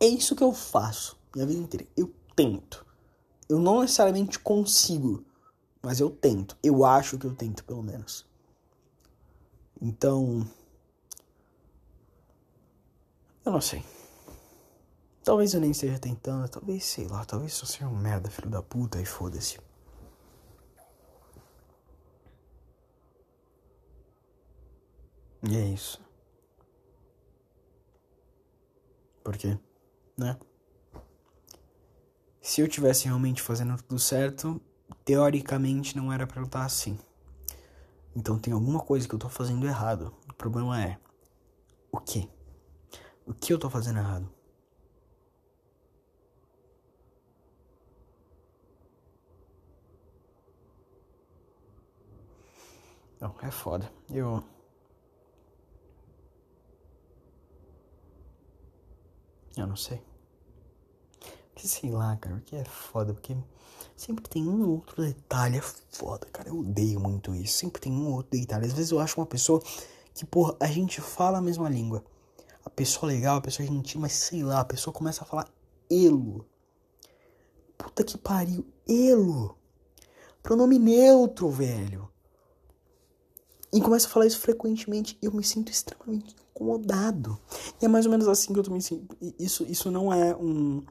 É isso que eu faço minha vida inteira. Eu tento. Eu não necessariamente consigo, mas eu tento. Eu acho que eu tento, pelo menos. Então, eu não sei. Talvez eu nem esteja tentando, talvez, sei lá, talvez só seja um merda, filho da puta, e foda-se. E é isso. Por quê? Né? Se eu tivesse realmente fazendo tudo certo, teoricamente não era pra eu estar assim. Então tem alguma coisa que eu tô fazendo errado. O problema é o quê? O que eu tô fazendo errado? Não, é foda. Eu. Eu não sei. Que sei lá, cara, que é foda, porque sempre tem um outro detalhe é foda, cara. Eu odeio muito isso. Sempre tem um outro detalhe. Às vezes eu acho uma pessoa que, porra, a gente fala a mesma língua a pessoa legal, a pessoa gentil, mas sei lá, a pessoa começa a falar elo. Puta que pariu, elo. Pronome neutro, velho. E começa a falar isso frequentemente e eu me sinto extremamente incomodado. E é mais ou menos assim que eu tô me sentindo. Isso, isso não é um,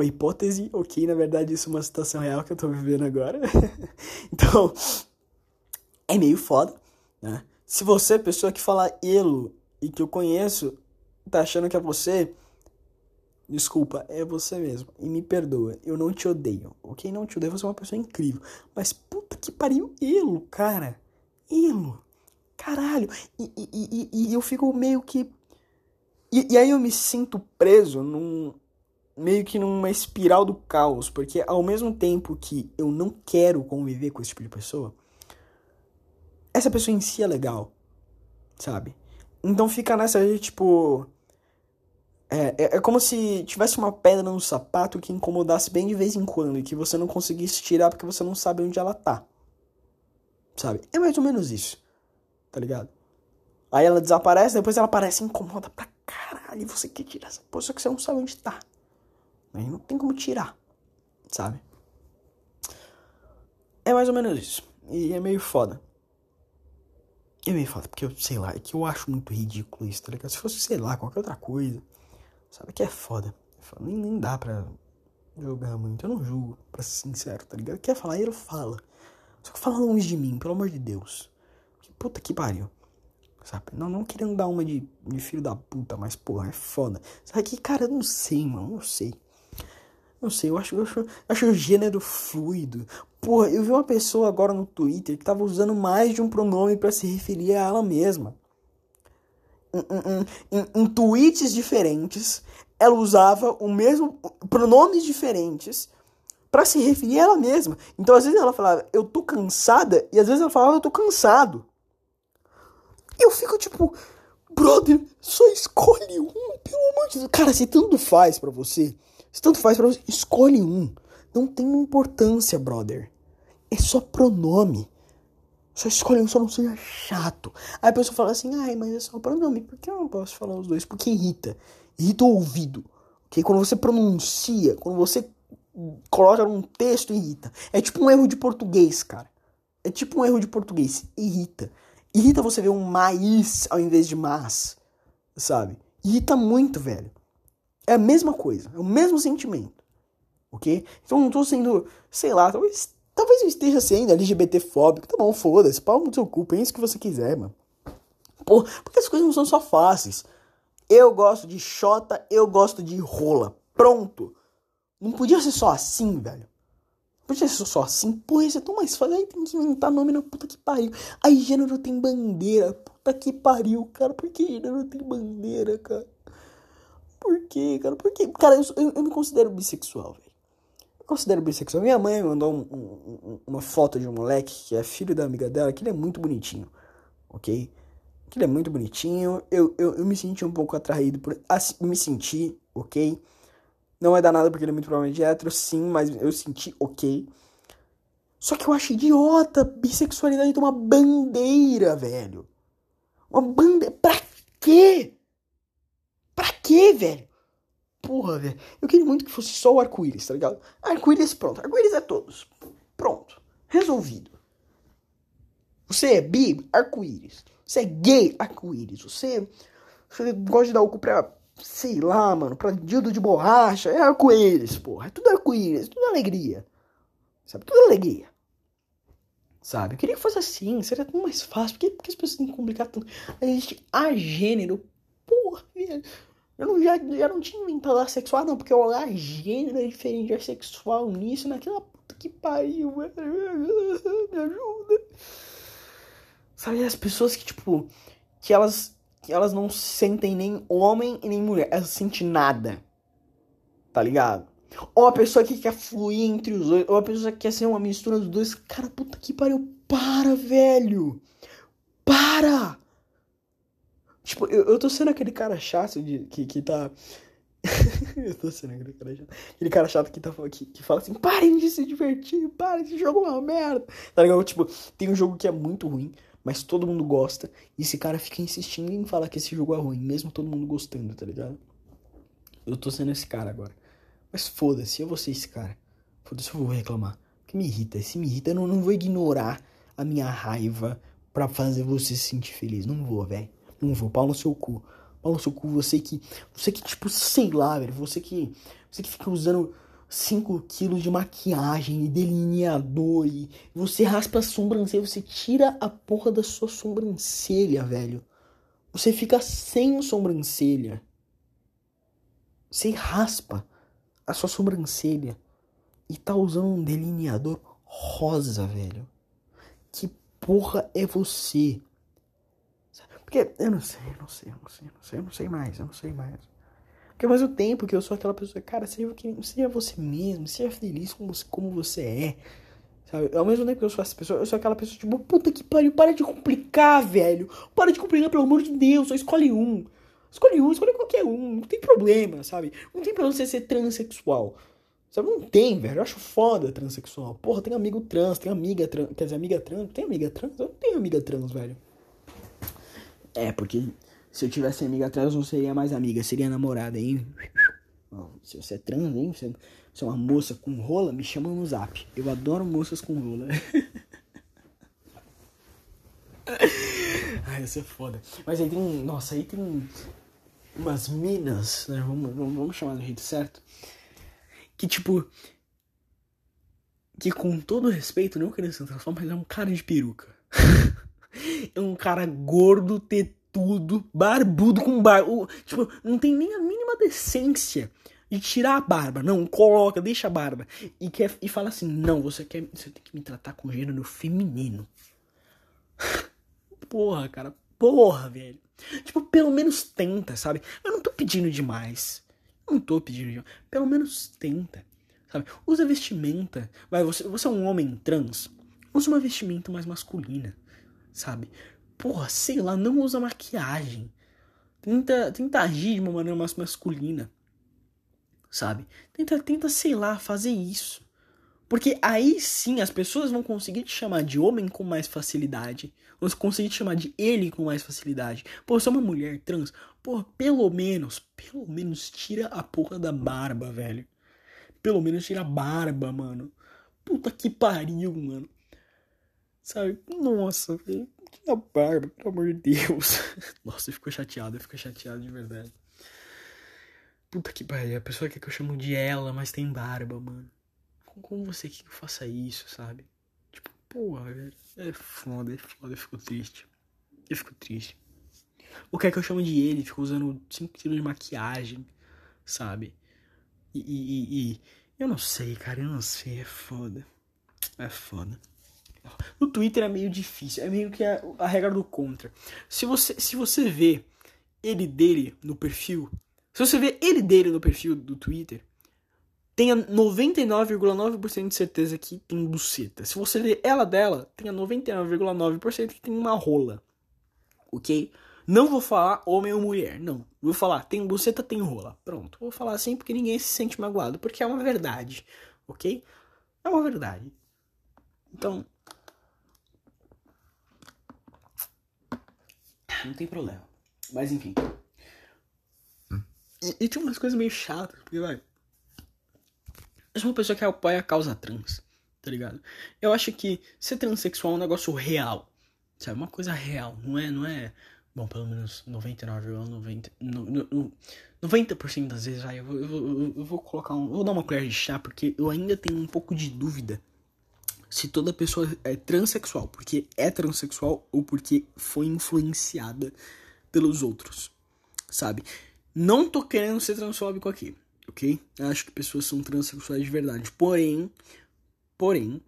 uma hipótese, ok? Na verdade, isso é uma situação real que eu tô vivendo agora. então, é meio foda, né? Se você, pessoa que fala elo e que eu conheço, tá achando que é você, desculpa, é você mesmo. E me perdoa, eu não te odeio. Ok? Não te odeio, você é uma pessoa incrível. Mas puta que pariu, Ilo, cara. Ilo. Caralho. E, e, e, e eu fico meio que. E, e aí eu me sinto preso num. Meio que numa espiral do caos. Porque ao mesmo tempo que eu não quero conviver com esse tipo de pessoa, essa pessoa em si é legal. Sabe? Então fica nessa tipo. É, é, é, como se tivesse uma pedra no sapato que incomodasse bem de vez em quando e que você não conseguisse tirar porque você não sabe onde ela tá. Sabe? É mais ou menos isso. Tá ligado? Aí ela desaparece, depois ela aparece e incomoda pra caralho. E você quer tirar essa só que você não sabe onde tá. Aí não tem como tirar. Sabe? É mais ou menos isso. E é meio foda. É meio foda, porque eu sei lá, é que eu acho muito ridículo isso, tá ligado? Se fosse, sei lá, qualquer outra coisa Sabe que é foda. Nem, nem dá pra jogar muito. Eu não julgo, pra ser sincero, tá ligado? Quer falar, ele fala. Só que fala longe de mim, pelo amor de Deus. Que puta que pariu. Sabe? Não, não querendo dar uma de, de filho da puta, mas porra, é foda. Sabe que, cara, eu não sei, mano, não sei. Não sei, eu acho, eu acho, eu acho o gênero fluido. Porra, eu vi uma pessoa agora no Twitter que tava usando mais de um pronome para se referir a ela mesma em, em, em, tweets diferentes, ela usava o mesmo pronomes diferentes para se referir a ela mesma. Então, às vezes ela falava, eu tô cansada, e às vezes ela falava, eu tô cansado. Eu fico tipo, brother, só escolhe um, pelo amor de Deus. Cara, se tanto faz para você, se tanto faz para você, escolhe um. Não tem importância, brother. É só pronome. Só escolhe um, só não seja chato. Aí a pessoa fala assim, ai, mas é só pronome. Por que eu não posso falar os dois? Porque irrita. Irrita o ouvido. Okay? Quando você pronuncia, quando você coloca num texto, irrita. É tipo um erro de português, cara. É tipo um erro de português. Irrita. Irrita você ver um mais ao invés de mas. Sabe? Irrita muito, velho. É a mesma coisa. É o mesmo sentimento. Ok? Então não tô sendo, sei lá, talvez Talvez eu esteja sendo LGBT-fóbico. Tá bom, foda-se. Pau no seu cu. Pensa o que você quiser, mano. Pô, porque as coisas não são só fáceis. Eu gosto de xota, eu gosto de rola. Pronto. Não podia ser só assim, velho. Não podia ser só assim. Pô, isso é tão mais fácil. Aí tem que inventar nome na puta que pariu. Aí gênero tem bandeira. Puta que pariu, cara. Por que gênero tem bandeira, cara? Por que, cara? Por que? Cara, eu, eu, eu me considero bissexual, velho. Eu considero bissexual. Minha mãe mandou um, um, uma foto de um moleque que é filho da amiga dela, que ele é muito bonitinho, ok? Que ele é muito bonitinho. Eu, eu, eu me senti um pouco atraído por. Assim, me senti, ok? Não é danado porque ele é muito provavelmente hétero, sim, mas eu senti ok. Só que eu acho idiota bissexualidade ter uma bandeira, velho. Uma bandeira. Pra quê? Pra quê, velho? Porra, velho. Eu queria muito que fosse só o arco-íris, tá ligado? Arco-íris, pronto. Arco-íris é todos. Pronto. Resolvido. Você é bi, arco-íris. Você é gay, arco-íris. Você, você gosta de dar o cu pra sei lá, mano, pra dildo de borracha, é arco-íris, porra. É tudo arco-íris, tudo alegria. Sabe? Tudo alegria. Sabe? Eu queria que fosse assim, seria tão mais fácil. Por que, por que as pessoas têm que complicar tanto? Existe a gênero. Porra, velho. Eu não, já, já não tinha inventado assexual, não, porque o a gênero é diferente de assexual nisso, naquela puta que pariu, velho. Me ajuda. Sabe, as pessoas que, tipo, que elas que elas não sentem nem homem e nem mulher. Elas sentem nada. Tá ligado? Ou a pessoa que quer fluir entre os dois. Ou a pessoa que quer ser uma mistura dos dois. Cara, puta que pariu. Para, velho. Para! Tipo, eu, eu tô sendo aquele cara chato de, que, que tá. eu tô sendo aquele cara chato. Aquele cara chato que, tá, que, que fala assim: parem de se divertir, parem, esse jogo é uma merda. Tá ligado? Tipo, tem um jogo que é muito ruim mas todo mundo gosta. E esse cara fica insistindo em falar que esse jogo é ruim, mesmo todo mundo gostando, tá ligado? Eu tô sendo esse cara agora. Mas foda-se, eu vou ser esse cara. Foda-se, eu vou reclamar. Porque me irrita. Se me irrita, eu não, não vou ignorar a minha raiva pra fazer você se sentir feliz. Não vou, velho. Não vou. Pau no seu cu. Pau no seu cu, você que. Você que, tipo, sei lá, velho. Você que. Você que fica usando 5 quilos de maquiagem e delineador e você raspa a sobrancelha, você tira a porra da sua sobrancelha, velho. Você fica sem sobrancelha. Você raspa a sua sobrancelha e tá usando um delineador rosa, velho. Que porra é você? Porque eu não sei, eu não sei, eu não sei, eu não sei, eu não sei mais, eu não sei mais. Porque ao mesmo tempo que eu sou aquela pessoa, cara, seja, seja você mesmo, seja feliz como como você é. Sabe? Ao mesmo tempo que eu sou essa pessoa, eu sou aquela pessoa, tipo, puta que pariu, para de complicar, velho. Para de complicar, pelo amor de Deus, só escolhe um. Escolhe um, escolhe qualquer um, não tem problema, sabe? Não tem problema você ser transexual. Sabe, não tem, velho. Eu acho foda transexual. Porra, tem amigo trans, tem amiga trans. Quer dizer, amiga trans? Tem amiga trans? Eu não tenho amiga trans, velho. É, porque se eu tivesse amiga trans, não seria mais amiga, seria namorada, hein? se você é trans, hein? Você, é uma moça com rola, me chama no zap. Eu adoro moças com rola. Ai, isso é foda. Mas aí tem. Nossa, aí tem umas minas, né? Vamos, vamos, vamos chamar do jeito certo. Que tipo. Que com todo respeito, não querendo se transformar, mas é um cara de peruca. é um cara gordo, tetão tudo, barbudo com barba. Tipo, não tem nem a mínima decência de tirar a barba. Não, coloca, deixa a barba. E, quer, e fala assim: não, você, quer, você tem que me tratar com gênero feminino. Porra, cara, porra, velho. Tipo, pelo menos tenta, sabe? Eu não tô pedindo demais. Não tô pedindo demais. Pelo menos tenta, sabe? Usa vestimenta. Vai, você, você é um homem trans. Usa uma vestimenta mais masculina, sabe? porra, sei lá, não usa maquiagem. Tenta, tenta agir de uma maneira mais masculina. Sabe? Tenta, tenta, sei lá, fazer isso. Porque aí sim as pessoas vão conseguir te chamar de homem com mais facilidade. Vão conseguir te chamar de ele com mais facilidade. Pô, é uma mulher trans. Pô, pelo menos, pelo menos tira a porra da barba, velho. Pelo menos tira a barba, mano. Puta que pariu, mano. Sabe? Nossa, velho. Que barba, pelo amor de Deus. Nossa, ficou chateado, ficou chateado de verdade. Puta que pariu, a pessoa quer que eu chamo de ela, mas tem barba, mano. Como você quer que eu faça isso, sabe? Tipo, porra, velho. É foda, é foda, eu fico triste. Eu fico triste. O que é que eu chamo de ele? Ficou usando 5 quilos de maquiagem, sabe? E, e, e, eu não sei, cara, eu não sei, é foda. É foda. No Twitter é meio difícil, é meio que a, a regra do contra. Se você, se você vê ele dele no perfil, se você vê ele dele no perfil do Twitter, tenha 99,9% de certeza que tem buceta. Se você vê ela dela, tenha 99,9% que tem uma rola. Ok? Não vou falar homem ou mulher, não. Vou falar tem buceta, tem rola. Pronto. Vou falar assim porque ninguém se sente magoado, porque é uma verdade. Ok? É uma verdade. Então. Não tem problema. Mas enfim. E, e tem umas coisas meio chatas, porque vai. Eu sou uma pessoa que apoia a causa trans, tá ligado? Eu acho que ser transexual é um negócio real. Sabe? Uma coisa real. Não é, não é. Bom, pelo menos 99,90%. 90, 90% das vezes, vai, eu, eu, vou, eu vou colocar um. Vou dar uma colher de chá, porque eu ainda tenho um pouco de dúvida se toda pessoa é transexual, porque é transexual ou porque foi influenciada pelos outros, sabe? Não tô querendo ser transfóbico aqui, ok? Acho que pessoas são transexuais de verdade. Porém, porém,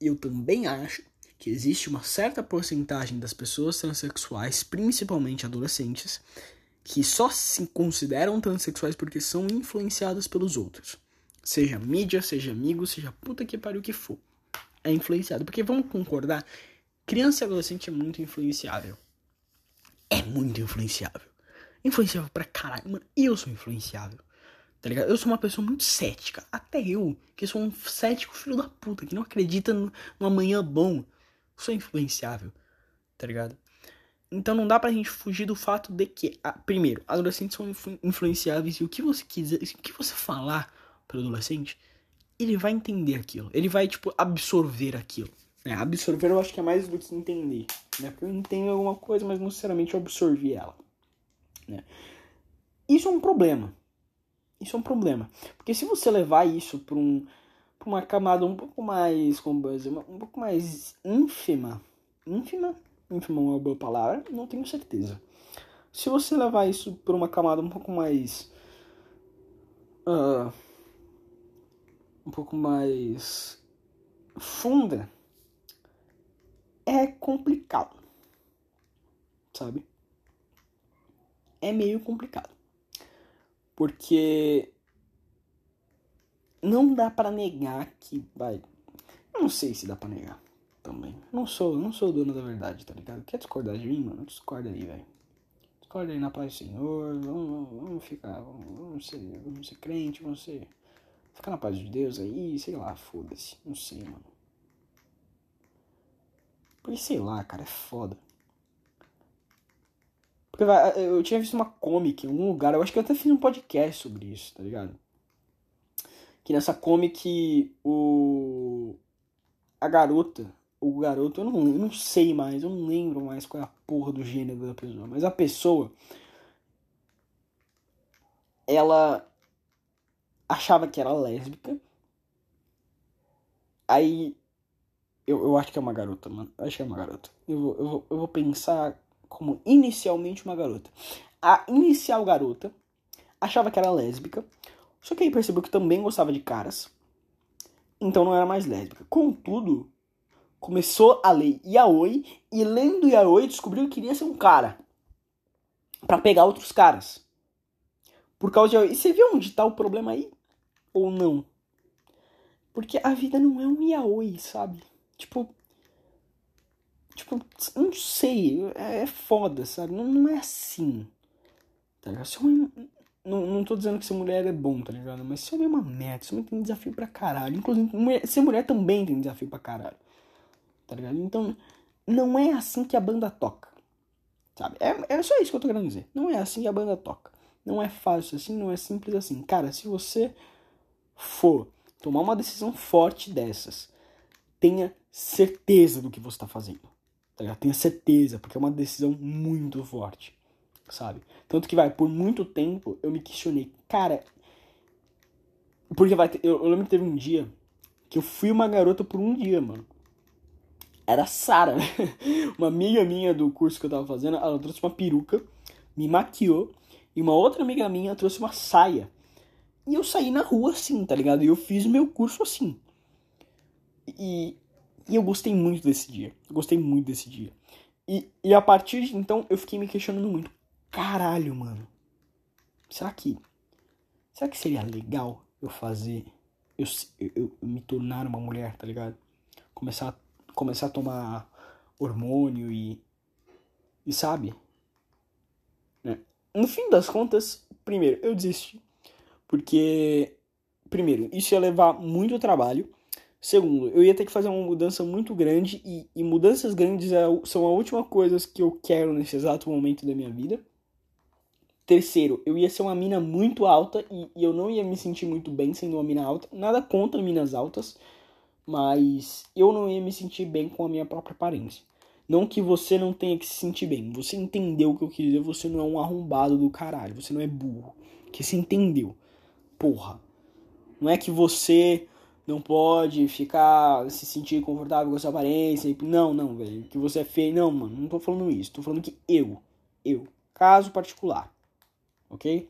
eu também acho que existe uma certa porcentagem das pessoas transexuais, principalmente adolescentes, que só se consideram transexuais porque são influenciadas pelos outros. Seja mídia, seja amigo, seja puta que pariu que for. É influenciado. Porque vamos concordar, criança e adolescente é muito influenciável. É muito influenciável. Influenciável pra caralho. Mano, eu sou influenciável. Tá ligado? Eu sou uma pessoa muito cética. Até eu, que sou um cético filho da puta, que não acredita no, amanhã bom. Sou influenciável. Tá ligado? Então não dá pra gente fugir do fato de que, a, primeiro, adolescentes são influ influenciáveis e o que você quiser, o que você falar pro adolescente, ele vai entender aquilo. Ele vai, tipo, absorver aquilo. É, absorver eu acho que é mais do que entender. Né? Porque eu entendo alguma coisa, mas não necessariamente eu absorvi ela. Né? Isso é um problema. Isso é um problema. Porque se você levar isso para um, pra uma camada um pouco mais, como dizer, um pouco mais ínfima, ínfima, ínfima é uma boa palavra, não tenho certeza. Se você levar isso para uma camada um pouco mais, uh, um pouco mais funda, é complicado, sabe? é meio complicado. Porque não dá para negar que vai. Não sei se dá para negar também. Não sou, não sou dono da verdade, tá ligado? Quer discordar de mim, mano? Discorda aí, velho. Discorda aí na paz do Senhor. Vamos, vamos ficar. Vamos, vamos, ser, vamos ser crente, vamos ser. Ficar na paz de Deus aí, sei lá, foda-se. Não sei, mano. Porque sei lá, cara, é foda. Eu tinha visto uma comic em algum lugar, eu acho que eu até fiz um podcast sobre isso, tá ligado? Que nessa comic o. A garota, o garoto, eu não, eu não sei mais, eu não lembro mais qual é a porra do gênero da pessoa, mas a pessoa. Ela achava que era lésbica. Aí. Eu, eu acho que é uma garota, mano. Eu acho que é uma garota. Eu, eu, eu vou pensar como inicialmente uma garota. A inicial garota achava que era lésbica, só que aí percebeu que também gostava de caras, então não era mais lésbica. Contudo, começou a ler yaoi e lendo yaoi descobriu que queria ser um cara para pegar outros caras. Por causa de yaoi. E você viu onde tá o problema aí? Ou não? Porque a vida não é um yaoi, sabe? Tipo, Tipo, não sei, é, é foda, sabe? Não, não é assim. Tá ligado? Se homem, não, não tô dizendo que ser mulher é bom, tá ligado? Mas ser homem é uma merda, ser homem tem desafio pra caralho. Inclusive, mulher, ser mulher também tem desafio pra caralho. Tá ligado? Então, não é assim que a banda toca. Sabe? É, é só isso que eu tô querendo dizer. Não é assim que a banda toca. Não é fácil assim, não é simples assim. Cara, se você for tomar uma decisão forte dessas, tenha certeza do que você tá fazendo tá? Tenha certeza, porque é uma decisão muito forte, sabe? Tanto que vai, por muito tempo eu me questionei, cara. Porque vai, eu, eu lembro que teve um dia que eu fui uma garota por um dia, mano. era Sara, uma amiga minha do curso que eu tava fazendo, ela trouxe uma peruca, me maquiou, e uma outra amiga minha trouxe uma saia. E eu saí na rua assim, tá ligado? E eu fiz meu curso assim. E, e eu gostei muito desse dia. Gostei muito desse dia. E, e a partir de então eu fiquei me questionando muito. Caralho, mano. Será que. Será que seria legal eu fazer. Eu, eu, eu me tornar uma mulher, tá ligado? Começar, começar a tomar hormônio e. E sabe? Né? No fim das contas, primeiro, eu desisti. Porque. Primeiro, isso ia levar muito trabalho. Segundo, eu ia ter que fazer uma mudança muito grande e, e mudanças grandes é, são a última coisa que eu quero nesse exato momento da minha vida. Terceiro, eu ia ser uma mina muito alta e, e, eu não ia me sentir muito bem sendo uma mina alta. Nada contra minas altas, mas eu não ia me sentir bem com a minha própria aparência. Não que você não tenha que se sentir bem. Você entendeu o que eu quis dizer, você não é um arrombado do caralho, você não é burro. Que você entendeu. Porra. Não é que você não pode ficar se sentir confortável com a sua aparência. Não, não, velho. Que você é feio. Não, mano, não tô falando isso. Tô falando que eu, eu, caso particular, ok?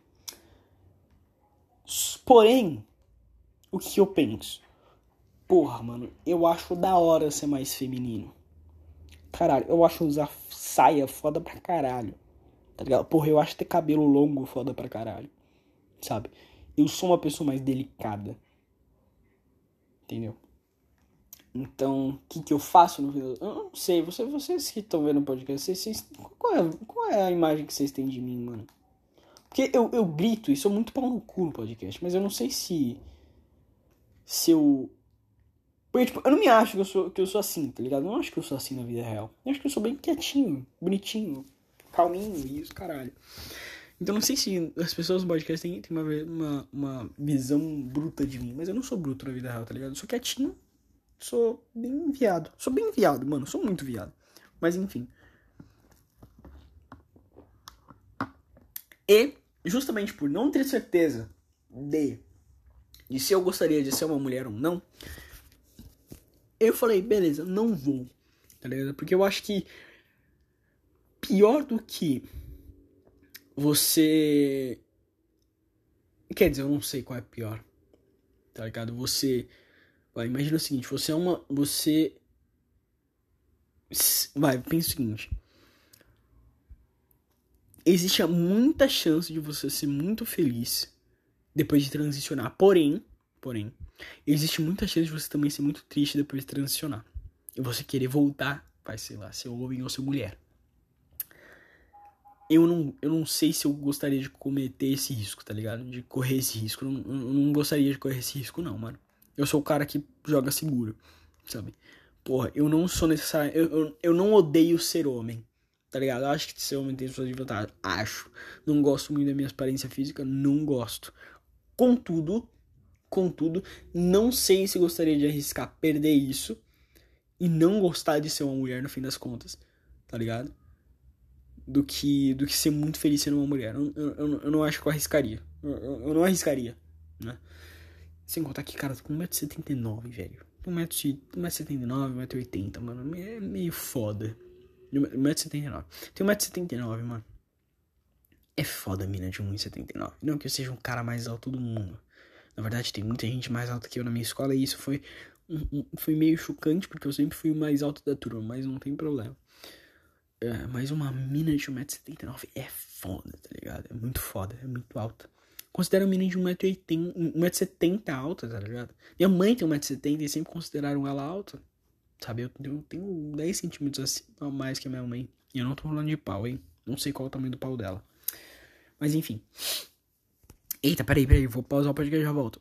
Porém, o que eu penso? Porra, mano, eu acho da hora ser mais feminino. Caralho, eu acho usar saia foda pra caralho. Tá ligado? Porra, eu acho ter cabelo longo foda pra caralho. Sabe? Eu sou uma pessoa mais delicada entendeu? Então, o que, que eu faço no Eu não sei, você, vocês que estão vendo o podcast, vocês, vocês, qual, é, qual é a imagem que vocês têm de mim, mano? Porque eu, eu grito e sou muito pau no cu no podcast, mas eu não sei se. Se eu. Porque, tipo, eu não me acho que eu, sou, que eu sou assim, tá ligado? Eu não acho que eu sou assim na vida real. Eu acho que eu sou bem quietinho, bonitinho, calminho e isso, caralho. Então não sei se as pessoas no podcast têm, têm uma, uma, uma visão bruta de mim, mas eu não sou bruto na vida real, tá ligado? Eu sou quietinho, sou bem viado. Sou bem viado, mano, sou muito viado. Mas enfim. E, justamente por não ter certeza de, de se eu gostaria de ser uma mulher ou não, eu falei, beleza, não vou, tá ligado? Porque eu acho que pior do que você. Quer dizer, eu não sei qual é pior. Tá ligado? Você. Vai, imagina o seguinte: você é uma. Você. Vai, pensa o seguinte. Existe muita chance de você ser muito feliz depois de transicionar. Porém, porém, existe muita chance de você também ser muito triste depois de transicionar. E você querer voltar, vai, sei lá, ser homem ou ser mulher eu não, eu não sei se eu gostaria de cometer esse risco, tá ligado? De correr esse risco. Eu não, eu não gostaria de correr esse risco, não, mano. Eu sou o cara que joga seguro, sabe? Porra, eu não sou necessário. Eu, eu, eu não odeio ser homem, tá ligado? Eu acho que ser homem tem suas vantagens. Acho. Não gosto muito da minha aparência física, não gosto. Contudo, contudo, não sei se gostaria de arriscar perder isso e não gostar de ser uma mulher no fim das contas, tá ligado? Do que do que ser muito feliz sendo uma mulher. Eu, eu, eu não acho que eu arriscaria. Eu, eu, não arriscaria, né? Sem contar que, cara, com 1,79m, velho. 1,79m, 1,80m, mano. É meio foda. 1,79m. Tem 1,79m, mano. É foda mina de 1,79m. Não que eu seja um cara mais alto do mundo. Na verdade, tem muita gente mais alta que eu na minha escola e isso foi, um, um, foi meio chocante porque eu sempre fui o mais alto da turma, mas não tem problema. É, mas uma mina de 1,79m é foda, tá ligado? É muito foda, é muito alta. Considera uma mina de 1,80m, 1,70m alta, tá ligado? Minha mãe tem 1,70m e sempre consideraram ela alta. Sabe, eu, tenho 10 centímetros assim, a mais que a minha mãe. E eu não tô falando de pau, hein? Não sei qual é o tamanho do pau dela. Mas enfim. Eita, peraí, peraí, vou pausar o podcast e já volto.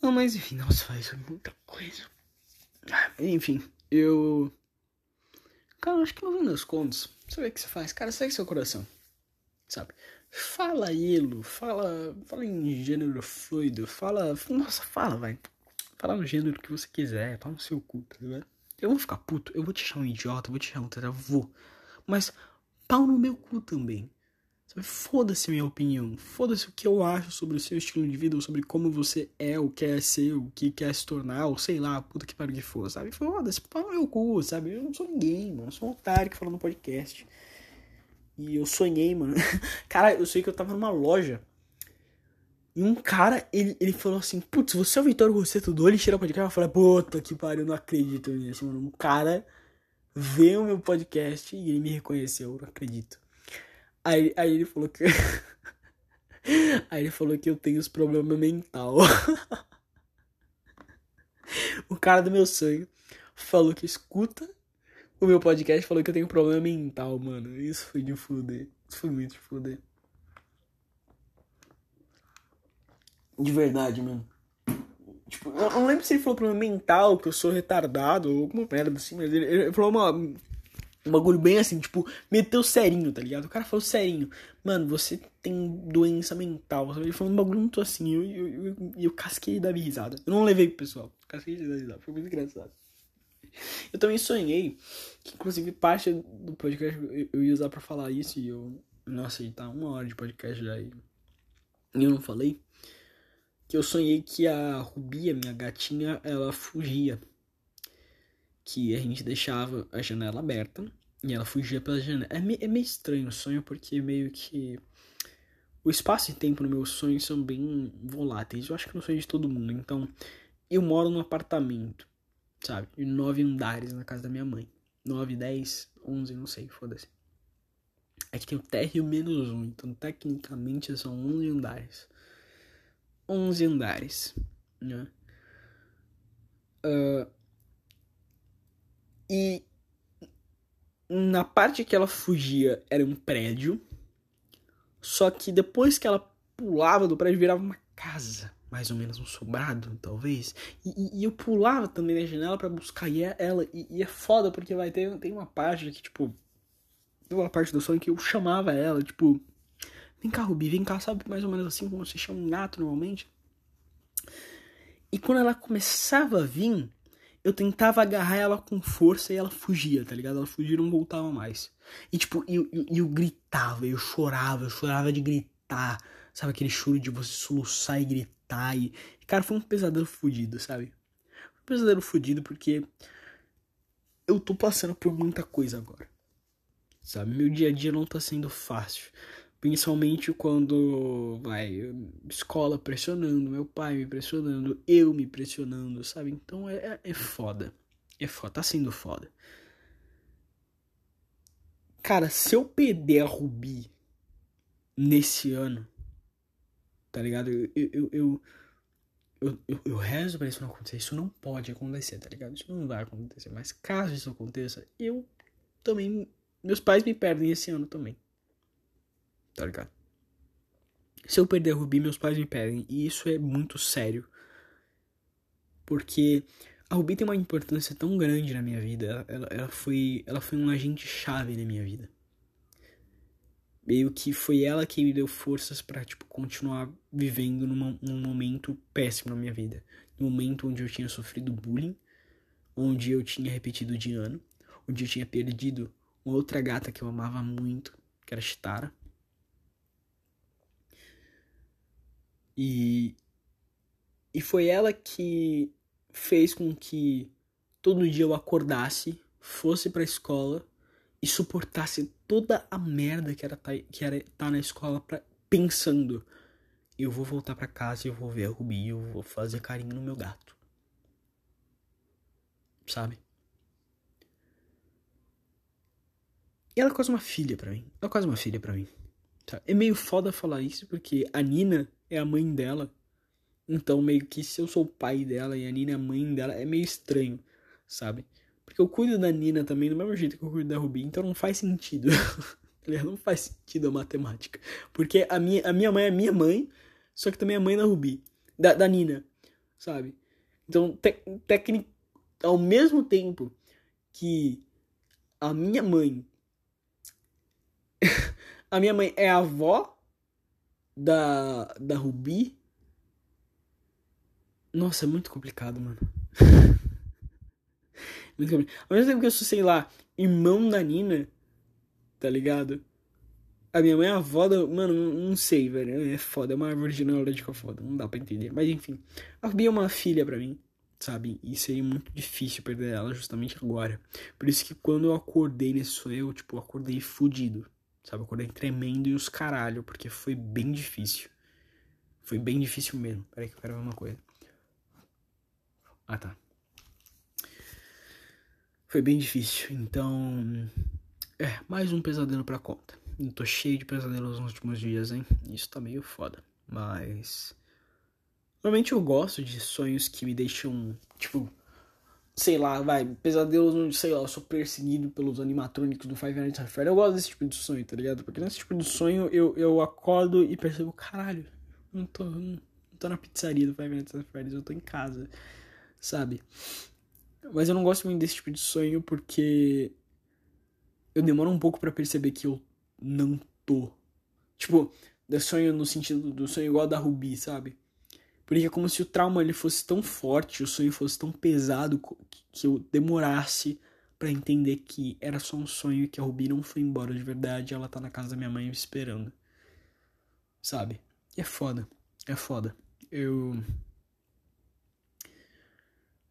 Não, mas enfim, nossa, faz muita coisa. Enfim, eu Cara, acho que no fim das contas, sabe o que você faz? Cara, segue seu coração. Sabe? Fala ilo, fala, fala em gênero fluido, fala. Nossa, fala, vai. Fala no gênero que você quiser, fala no seu cu, tá ligado? Eu vou ficar puto, eu vou te chamar um idiota, vou te chamar um vou. Mas pau no meu cu também. Foda-se minha opinião. Foda-se o que eu acho sobre o seu estilo de vida, ou sobre como você é, o que é ser, o que quer se tornar, ou sei lá, puta que pariu que for, sabe? Foda-se, pau no meu cu, sabe? Eu não sou ninguém, mano. Eu sou um otário que fala no podcast. E eu sonhei, mano. Cara, eu sei que eu tava numa loja. E um cara, ele, ele falou assim: Putz, você é o Vitório Rosseto do Olho Cheira Podcast? Eu falei: Puta que pariu, não acredito nisso, mano. Um cara vê o meu podcast e ele me reconheceu, eu não acredito. Aí, aí ele falou que. aí ele falou que eu tenho os problemas mental. o cara do meu sonho falou que escuta o meu podcast falou que eu tenho problema mental, mano. Isso foi de fuder. Isso foi muito de fuder. De verdade, mano. Tipo, eu não lembro se ele falou problema mental, que eu sou retardado ou alguma merda assim, mas ele, ele falou uma, um bagulho bem assim, tipo, meteu serinho, tá ligado? O cara falou serinho, mano, você tem doença mental. Ele falou um bagulho muito assim, e eu, eu, eu, eu, casquei da minha risada. Eu não levei pro pessoal, casquei da risada, foi muito engraçado. Eu também sonhei que, inclusive, parte do podcast eu ia usar pra falar isso e eu. Nossa, e tá uma hora de podcast já e eu não falei. Que eu sonhei que a Rubi, a minha gatinha, ela fugia que a gente deixava a janela aberta e ela fugia pela janela. É, me, é meio estranho o sonho porque meio que o espaço e tempo no meu sonho são bem voláteis. Eu acho que não sonho de todo mundo. Então, eu moro num apartamento, sabe? De nove andares na casa da minha mãe. Nove, dez, onze, não sei, foda-se. É que tem o térreo menos um, então tecnicamente são onze andares. Onze andares, né? Uh, e na parte que ela fugia era um prédio. Só que depois que ela pulava do prédio virava uma casa, mais ou menos um sobrado, talvez. E, e eu pulava também na janela para buscar é ela. E, e, é foda porque vai ter tem uma parte que tipo tem uma parte do sonho que eu chamava ela, tipo, vem cá, Rubi, vem cá, sabe mais ou menos assim como você chama um gato normalmente. E quando ela começava a vir, eu tentava agarrar ela com força e ela fugia, tá ligado? Ela fugia e não voltava mais. E tipo, eu, eu, eu gritava, eu chorava, eu chorava de gritar. Sabe aquele choro de você soluçar e gritar? E, cara, foi um pesadelo fudido, sabe? Um pesadelo fudido porque eu tô passando por muita coisa agora. Sabe? Meu dia a dia não tá sendo fácil. Principalmente quando vai escola pressionando, meu pai me pressionando, eu me pressionando, sabe? Então é, é, é foda. É foda, tá sendo foda. Cara, se eu perder a Rubi nesse ano, tá ligado? Eu, eu, eu, eu, eu, eu rezo pra isso não acontecer. Isso não pode acontecer, tá ligado? Isso não vai acontecer. Mas caso isso aconteça, eu também. Meus pais me perdem esse ano também tá ligado? Se eu perder Rubi, meus pais me pedem. E isso é muito sério. Porque a Rubi tem uma importância tão grande na minha vida. Ela, ela, foi, ela foi um agente chave na minha vida. Meio que foi ela que me deu forças para tipo, continuar vivendo numa, num momento péssimo na minha vida. No momento onde eu tinha sofrido bullying. Onde eu tinha repetido de ano. Onde eu tinha perdido uma outra gata que eu amava muito. Que era Chitara E, e foi ela que fez com que todo dia eu acordasse, fosse pra escola e suportasse toda a merda que era tá, que era estar tá na escola pra, pensando eu vou voltar para casa eu vou ver a Rubi, eu vou fazer carinho no meu gato. Sabe? E ela é quase uma filha para mim. Ela é quase uma filha para mim. É meio foda falar isso porque a Nina é a mãe dela. Então, meio que se eu sou o pai dela e a Nina é a mãe dela, é meio estranho, sabe? Porque eu cuido da Nina também do mesmo jeito que eu cuido da Ruby, então não faz sentido. não faz sentido a matemática. Porque a minha, a minha mãe é minha mãe, só que também é mãe da Ruby, da, da Nina, sabe? Então, técnico, ao mesmo tempo que a minha mãe. a minha mãe é a avó da, da Ruby. Nossa, é muito complicado, mano. muito complicado. Ao mesmo tempo que eu sou, sei lá, irmão da Nina, tá ligado? A minha mãe é a avó da. Mano, não sei, velho. É foda. É uma árvore genealógica foda. Não dá pra entender. Mas enfim. A Rubi é uma filha para mim, sabe? E seria muito difícil perder ela justamente agora. Por isso que quando eu acordei nesse sonho, eu, tipo, acordei fudido. Sabe? Eu acordei tremendo e os caralho. Porque foi bem difícil. Foi bem difícil mesmo. Peraí que eu quero ver uma coisa. Ah, tá. Foi bem difícil. Então. É, mais um pesadelo pra conta. Eu tô cheio de pesadelos nos últimos dias, hein? Isso tá meio foda. Mas. Normalmente eu gosto de sonhos que me deixam, tipo, sei lá, vai, pesadelos onde, sei lá, eu sou perseguido pelos animatrônicos do Five Nights at Freddy's. Eu gosto desse tipo de sonho, tá ligado? Porque nesse tipo de sonho eu, eu acordo e percebo, caralho, não tô, não tô na pizzaria do Five Nights at Freddy's, eu tô em casa, sabe? Mas eu não gosto muito desse tipo de sonho porque eu demoro um pouco para perceber que eu não tô. Tipo, do sonho no sentido do sonho igual da Ruby, sabe? Porque é como se o trauma ele fosse tão forte, o sonho fosse tão pesado que eu demorasse para entender que era só um sonho e que a Ruby não foi embora de verdade, ela tá na casa da minha mãe me esperando. Sabe? E é foda. É foda. Eu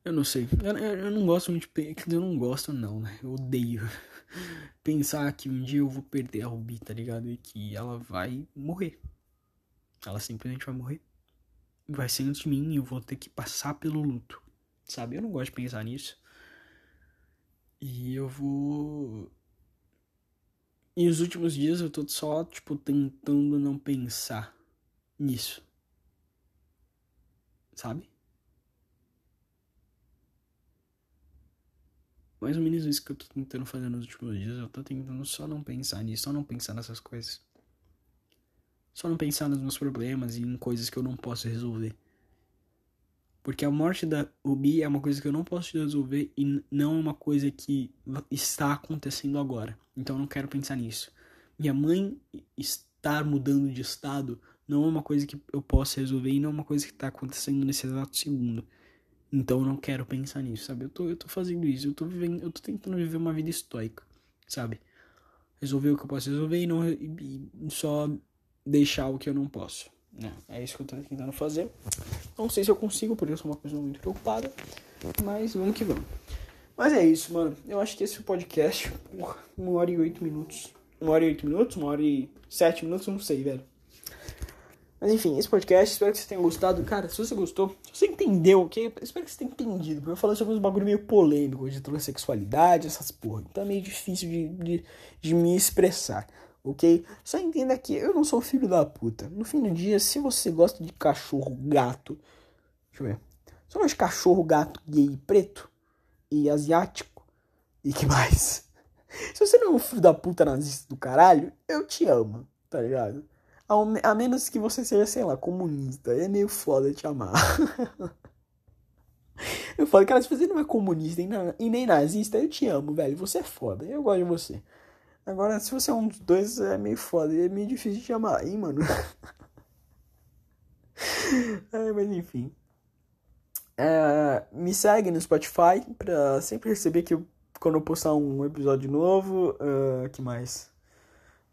eu não sei. Eu, eu, não gosto muito de. Eu não gosto, não, né? Eu odeio pensar que um dia eu vou perder a Ruby, tá ligado? E que ela vai morrer. Ela simplesmente vai morrer. Vai ser antes de mim e eu vou ter que passar pelo luto. Sabe? Eu não gosto de pensar nisso. E eu vou. E os últimos dias eu tô só, tipo, tentando não pensar nisso. Sabe? mais ou menos isso que eu tô tentando fazer nos últimos dias. Eu tô tentando só não pensar nisso, só não pensar nessas coisas. Só não pensar nos meus problemas e em coisas que eu não posso resolver. Porque a morte da Ruby é uma coisa que eu não posso resolver e não é uma coisa que está acontecendo agora. Então eu não quero pensar nisso. Minha mãe estar mudando de estado não é uma coisa que eu posso resolver e não é uma coisa que está acontecendo nesse exato segundo. Então eu não quero pensar nisso, sabe? Eu tô, eu tô fazendo isso, eu tô vivendo, eu tô tentando viver uma vida estoica, sabe? Resolver o que eu posso resolver e, não, e, e só deixar o que eu não posso. Né? É isso que eu tô tentando fazer. Não sei se eu consigo, porque eu sou uma pessoa muito preocupada. Mas vamos que vamos. Mas é isso, mano. Eu acho que esse podcast. Porra, uma hora e oito minutos. Uma hora e oito minutos? Uma hora e sete minutos? Não sei, velho. Mas enfim, esse podcast, espero que você tenha gostado. Cara, se você gostou, se você entendeu, ok? Espero que você tenha entendido. Porque eu falei sobre uns bagulho meio polêmico de transexualidade, essas porra. Então é meio difícil de, de, de me expressar, ok? Só entenda que eu não sou filho da puta. No fim do dia, se você gosta de cachorro, gato. Deixa eu ver. Você gosta de cachorro, gato, gay, preto e asiático. E que mais? Se você não é um filho da puta nazista do caralho, eu te amo, tá ligado? A menos que você seja, sei lá, comunista. É meio foda te amar. eu falo, cara, se você não é comunista e nem nazista, eu te amo, velho. Você é foda. Eu gosto de você. Agora, se você é um dos dois, é meio foda. É meio difícil de te amar, hein, mano? é, mas enfim. É, me segue no Spotify pra sempre receber que eu, quando eu postar um episódio novo. Uh, que mais?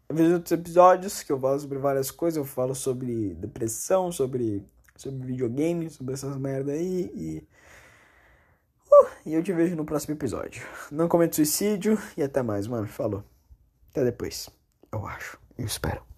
Eu vejo outros episódios que eu falo sobre várias coisas. Eu falo sobre depressão, sobre, sobre videogame, sobre essas merda aí. E, uh, e eu te vejo no próximo episódio. Não cometa suicídio e até mais, mano. Falou. Até depois. Eu acho. Eu espero.